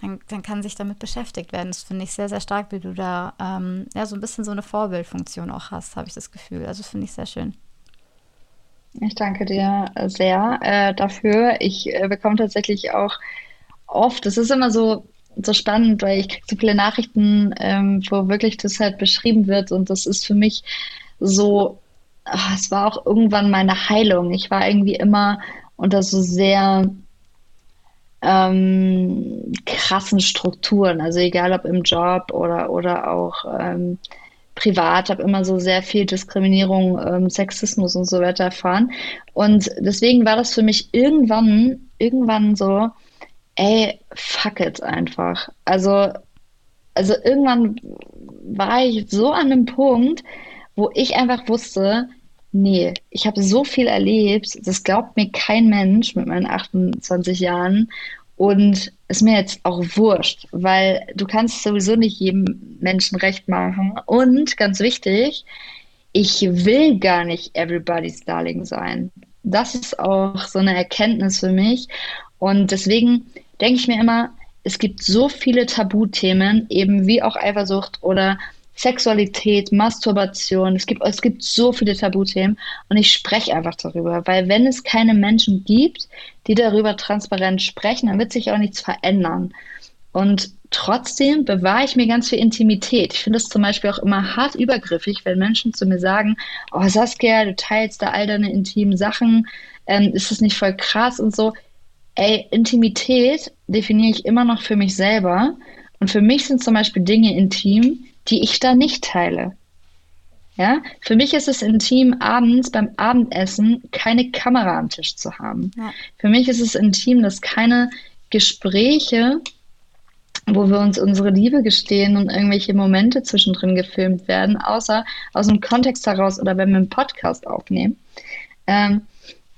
dann, dann kann sich damit beschäftigt werden. Das finde ich sehr, sehr stark, wie du da ähm, ja, so ein bisschen so eine Vorbildfunktion auch hast, habe ich das Gefühl. Also finde ich sehr schön. Ich danke dir sehr äh, dafür. Ich äh, bekomme tatsächlich auch oft, das ist immer so, so spannend, weil ich kriege so viele Nachrichten, ähm, wo wirklich das halt beschrieben wird und das ist für mich so, ach, es war auch irgendwann meine Heilung. Ich war irgendwie immer unter so sehr ähm, krassen Strukturen. Also egal ob im Job oder, oder auch ähm, privat, habe immer so sehr viel Diskriminierung, ähm, Sexismus und so weiter erfahren. Und deswegen war das für mich irgendwann irgendwann so, ey, fuck it einfach. Also, also irgendwann war ich so an einem Punkt, wo ich einfach wusste, nee, ich habe so viel erlebt, das glaubt mir kein Mensch mit meinen 28 Jahren. Und ist mir jetzt auch wurscht, weil du kannst sowieso nicht jedem Menschen recht machen. Und ganz wichtig, ich will gar nicht everybody's Darling sein. Das ist auch so eine Erkenntnis für mich. Und deswegen denke ich mir immer, es gibt so viele Tabuthemen, eben wie auch Eifersucht oder Sexualität, Masturbation. Es gibt, es gibt so viele Tabuthemen und ich spreche einfach darüber, weil wenn es keine Menschen gibt, die darüber transparent sprechen, dann wird sich auch nichts verändern. Und trotzdem bewahre ich mir ganz viel Intimität. Ich finde es zum Beispiel auch immer hart übergriffig, wenn Menschen zu mir sagen, oh Saskia, du teilst da all deine intimen Sachen, ähm, ist das nicht voll krass und so. Ey, Intimität definiere ich immer noch für mich selber. Und für mich sind zum Beispiel Dinge intim, die ich da nicht teile. Ja, für mich ist es intim, abends beim Abendessen keine Kamera am Tisch zu haben. Ja. Für mich ist es intim, dass keine Gespräche, wo wir uns unsere Liebe gestehen und irgendwelche Momente zwischendrin gefilmt werden, außer aus dem Kontext heraus oder wenn wir einen Podcast aufnehmen. Ähm,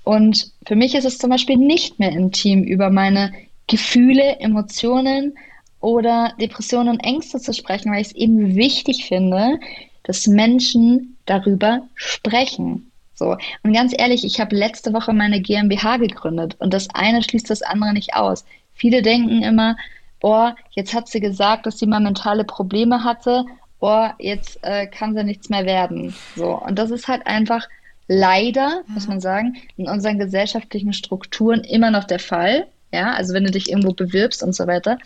und für mich ist es zum Beispiel nicht mehr intim, über meine Gefühle, Emotionen, oder Depressionen und Ängste zu sprechen, weil ich es eben wichtig finde, dass Menschen darüber sprechen. So. Und ganz ehrlich, ich habe letzte Woche meine GmbH gegründet und das eine schließt das andere nicht aus. Viele denken immer, oh, jetzt hat sie gesagt, dass sie mal mentale Probleme hatte, oh, jetzt äh, kann sie nichts mehr werden. So. Und das ist halt einfach leider, muss man sagen, in unseren gesellschaftlichen Strukturen immer noch der Fall ja, also wenn du dich irgendwo bewirbst und so weiter.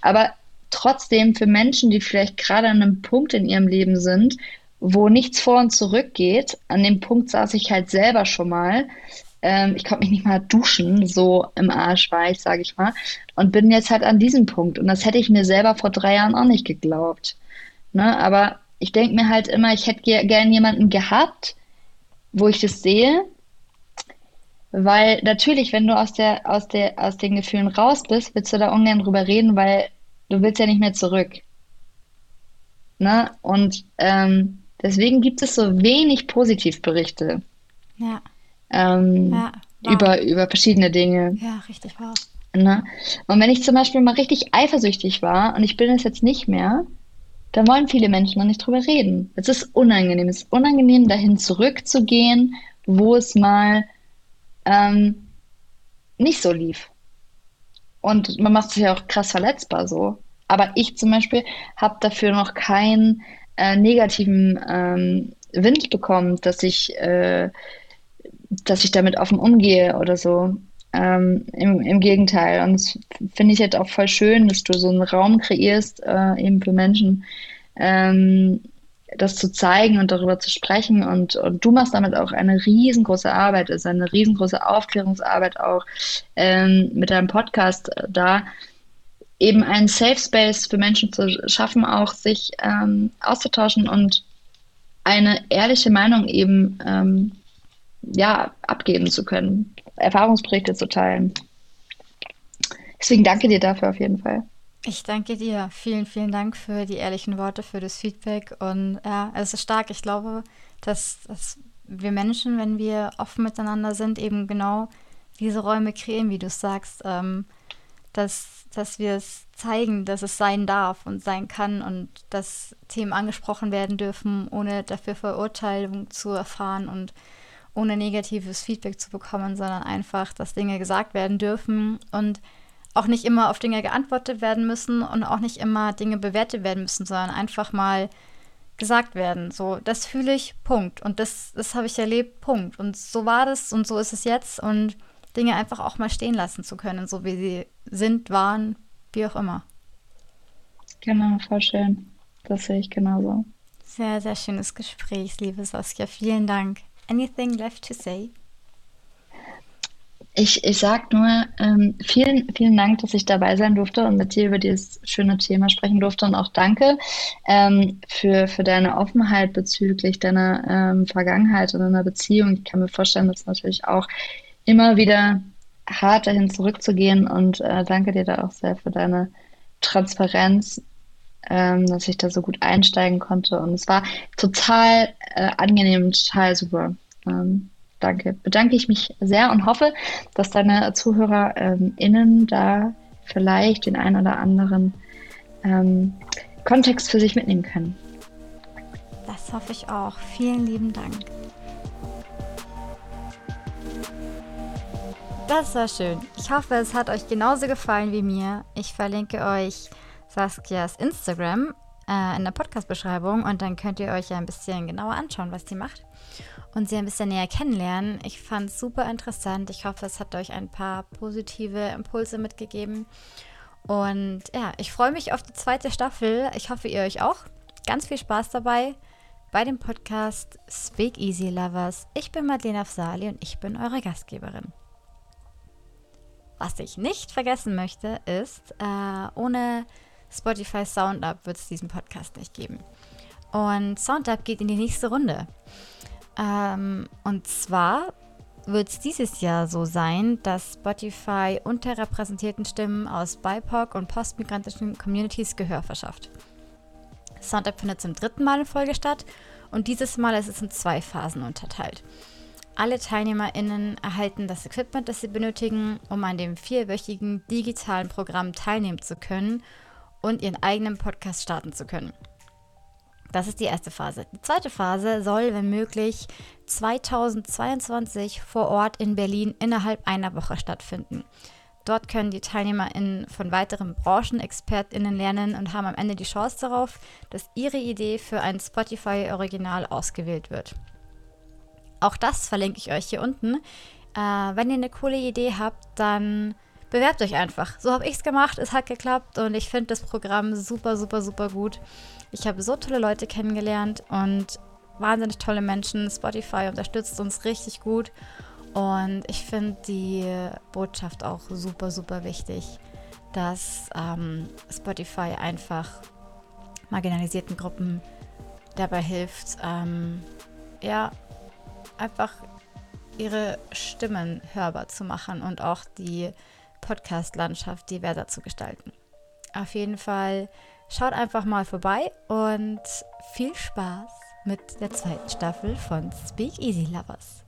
Aber trotzdem für Menschen, die vielleicht gerade an einem Punkt in ihrem Leben sind, wo nichts vor und zurück geht, an dem Punkt saß ich halt selber schon mal. Ähm, ich konnte mich nicht mal duschen, so im Arsch war ich, sage ich mal, und bin jetzt halt an diesem Punkt. Und das hätte ich mir selber vor drei Jahren auch nicht geglaubt. Ne? Aber ich denke mir halt immer, ich hätte gern jemanden gehabt, wo ich das sehe, weil natürlich, wenn du aus der, aus der, aus den Gefühlen raus bist, willst du da ungern drüber reden, weil du willst ja nicht mehr zurück. Ne? Und ähm, deswegen gibt es so wenig Positivberichte. Ja. Ähm, ja über, über verschiedene Dinge. Ja, richtig wahr. Ne? Und wenn ich zum Beispiel mal richtig eifersüchtig war und ich bin es jetzt nicht mehr, dann wollen viele Menschen noch nicht drüber reden. Es ist unangenehm. Es ist unangenehm, dahin zurückzugehen, wo es mal ähm, nicht so lief. Und man macht sich ja auch krass verletzbar so. Aber ich zum Beispiel habe dafür noch keinen äh, negativen ähm, Wind bekommen, dass ich, äh, dass ich damit offen umgehe oder so. Ähm, im, Im Gegenteil. Und das finde ich jetzt auch voll schön, dass du so einen Raum kreierst, äh, eben für Menschen, ähm, das zu zeigen und darüber zu sprechen. Und, und du machst damit auch eine riesengroße Arbeit, ist eine riesengroße Aufklärungsarbeit auch ähm, mit deinem Podcast da, eben einen Safe Space für Menschen zu schaffen, auch sich ähm, auszutauschen und eine ehrliche Meinung eben ähm, ja, abgeben zu können, Erfahrungsberichte zu teilen. Deswegen danke dir dafür auf jeden Fall. Ich danke dir. Vielen, vielen Dank für die ehrlichen Worte, für das Feedback. Und ja, es ist stark. Ich glaube, dass, dass wir Menschen, wenn wir offen miteinander sind, eben genau diese Räume kreieren, wie du sagst, ähm, dass, dass wir es zeigen, dass es sein darf und sein kann und dass Themen angesprochen werden dürfen, ohne dafür Verurteilung zu erfahren und ohne negatives Feedback zu bekommen, sondern einfach, dass Dinge gesagt werden dürfen und auch nicht immer auf Dinge geantwortet werden müssen und auch nicht immer Dinge bewertet werden müssen, sondern einfach mal gesagt werden. So, das fühle ich, Punkt. Und das, das habe ich erlebt, Punkt. Und so war das und so ist es jetzt. Und Dinge einfach auch mal stehen lassen zu können, so wie sie sind, waren, wie auch immer. Genau, voll schön. Das sehe ich genauso. Sehr, sehr schönes Gespräch, liebe Saskia. Vielen Dank. Anything left to say? Ich, ich sage nur ähm, vielen, vielen Dank, dass ich dabei sein durfte und mit dir über dieses schöne Thema sprechen durfte und auch danke ähm, für, für deine Offenheit bezüglich deiner ähm, Vergangenheit und deiner Beziehung. Ich kann mir vorstellen, dass natürlich auch immer wieder hart dahin zurückzugehen und äh, danke dir da auch sehr für deine Transparenz, ähm, dass ich da so gut einsteigen konnte. Und es war total äh, angenehm, total super. Ähm, danke. Bedanke ich mich sehr und hoffe, dass deine ZuhörerInnen ähm, da vielleicht den einen oder anderen ähm, Kontext für sich mitnehmen können. Das hoffe ich auch. Vielen lieben Dank. Das war schön. Ich hoffe, es hat euch genauso gefallen wie mir. Ich verlinke euch Saskias Instagram äh, in der Podcast-Beschreibung und dann könnt ihr euch ein bisschen genauer anschauen, was sie macht und sie ein bisschen näher kennenlernen. Ich fand es super interessant. Ich hoffe, es hat euch ein paar positive Impulse mitgegeben. Und ja, ich freue mich auf die zweite Staffel. Ich hoffe, ihr euch auch. Ganz viel Spaß dabei bei dem Podcast Speak Easy Lovers. Ich bin Madeleine Afsali und ich bin eure Gastgeberin. Was ich nicht vergessen möchte, ist, äh, ohne Spotify SoundUp wird es diesen Podcast nicht geben. Und SoundUp geht in die nächste Runde. Ähm, und zwar wird es dieses Jahr so sein, dass Spotify unterrepräsentierten Stimmen aus BIPOC und postmigrantischen Communities Gehör verschafft. SoundUp findet zum dritten Mal in Folge statt und dieses Mal ist es in zwei Phasen unterteilt. Alle TeilnehmerInnen erhalten das Equipment, das sie benötigen, um an dem vierwöchigen digitalen Programm teilnehmen zu können und ihren eigenen Podcast starten zu können. Das ist die erste Phase. Die zweite Phase soll, wenn möglich, 2022 vor Ort in Berlin innerhalb einer Woche stattfinden. Dort können die TeilnehmerInnen von weiteren BranchenexpertInnen lernen und haben am Ende die Chance darauf, dass ihre Idee für ein Spotify-Original ausgewählt wird. Auch das verlinke ich euch hier unten. Äh, wenn ihr eine coole Idee habt, dann bewerbt euch einfach. So habe ich es gemacht, es hat geklappt und ich finde das Programm super, super, super gut. Ich habe so tolle Leute kennengelernt und wahnsinnig tolle Menschen. Spotify unterstützt uns richtig gut. Und ich finde die Botschaft auch super, super wichtig, dass ähm, Spotify einfach marginalisierten Gruppen dabei hilft, ähm, ja, einfach ihre Stimmen hörbar zu machen und auch die Podcast-Landschaft diverser zu gestalten. Auf jeden Fall Schaut einfach mal vorbei und viel Spaß mit der zweiten Staffel von Speak Easy Lovers.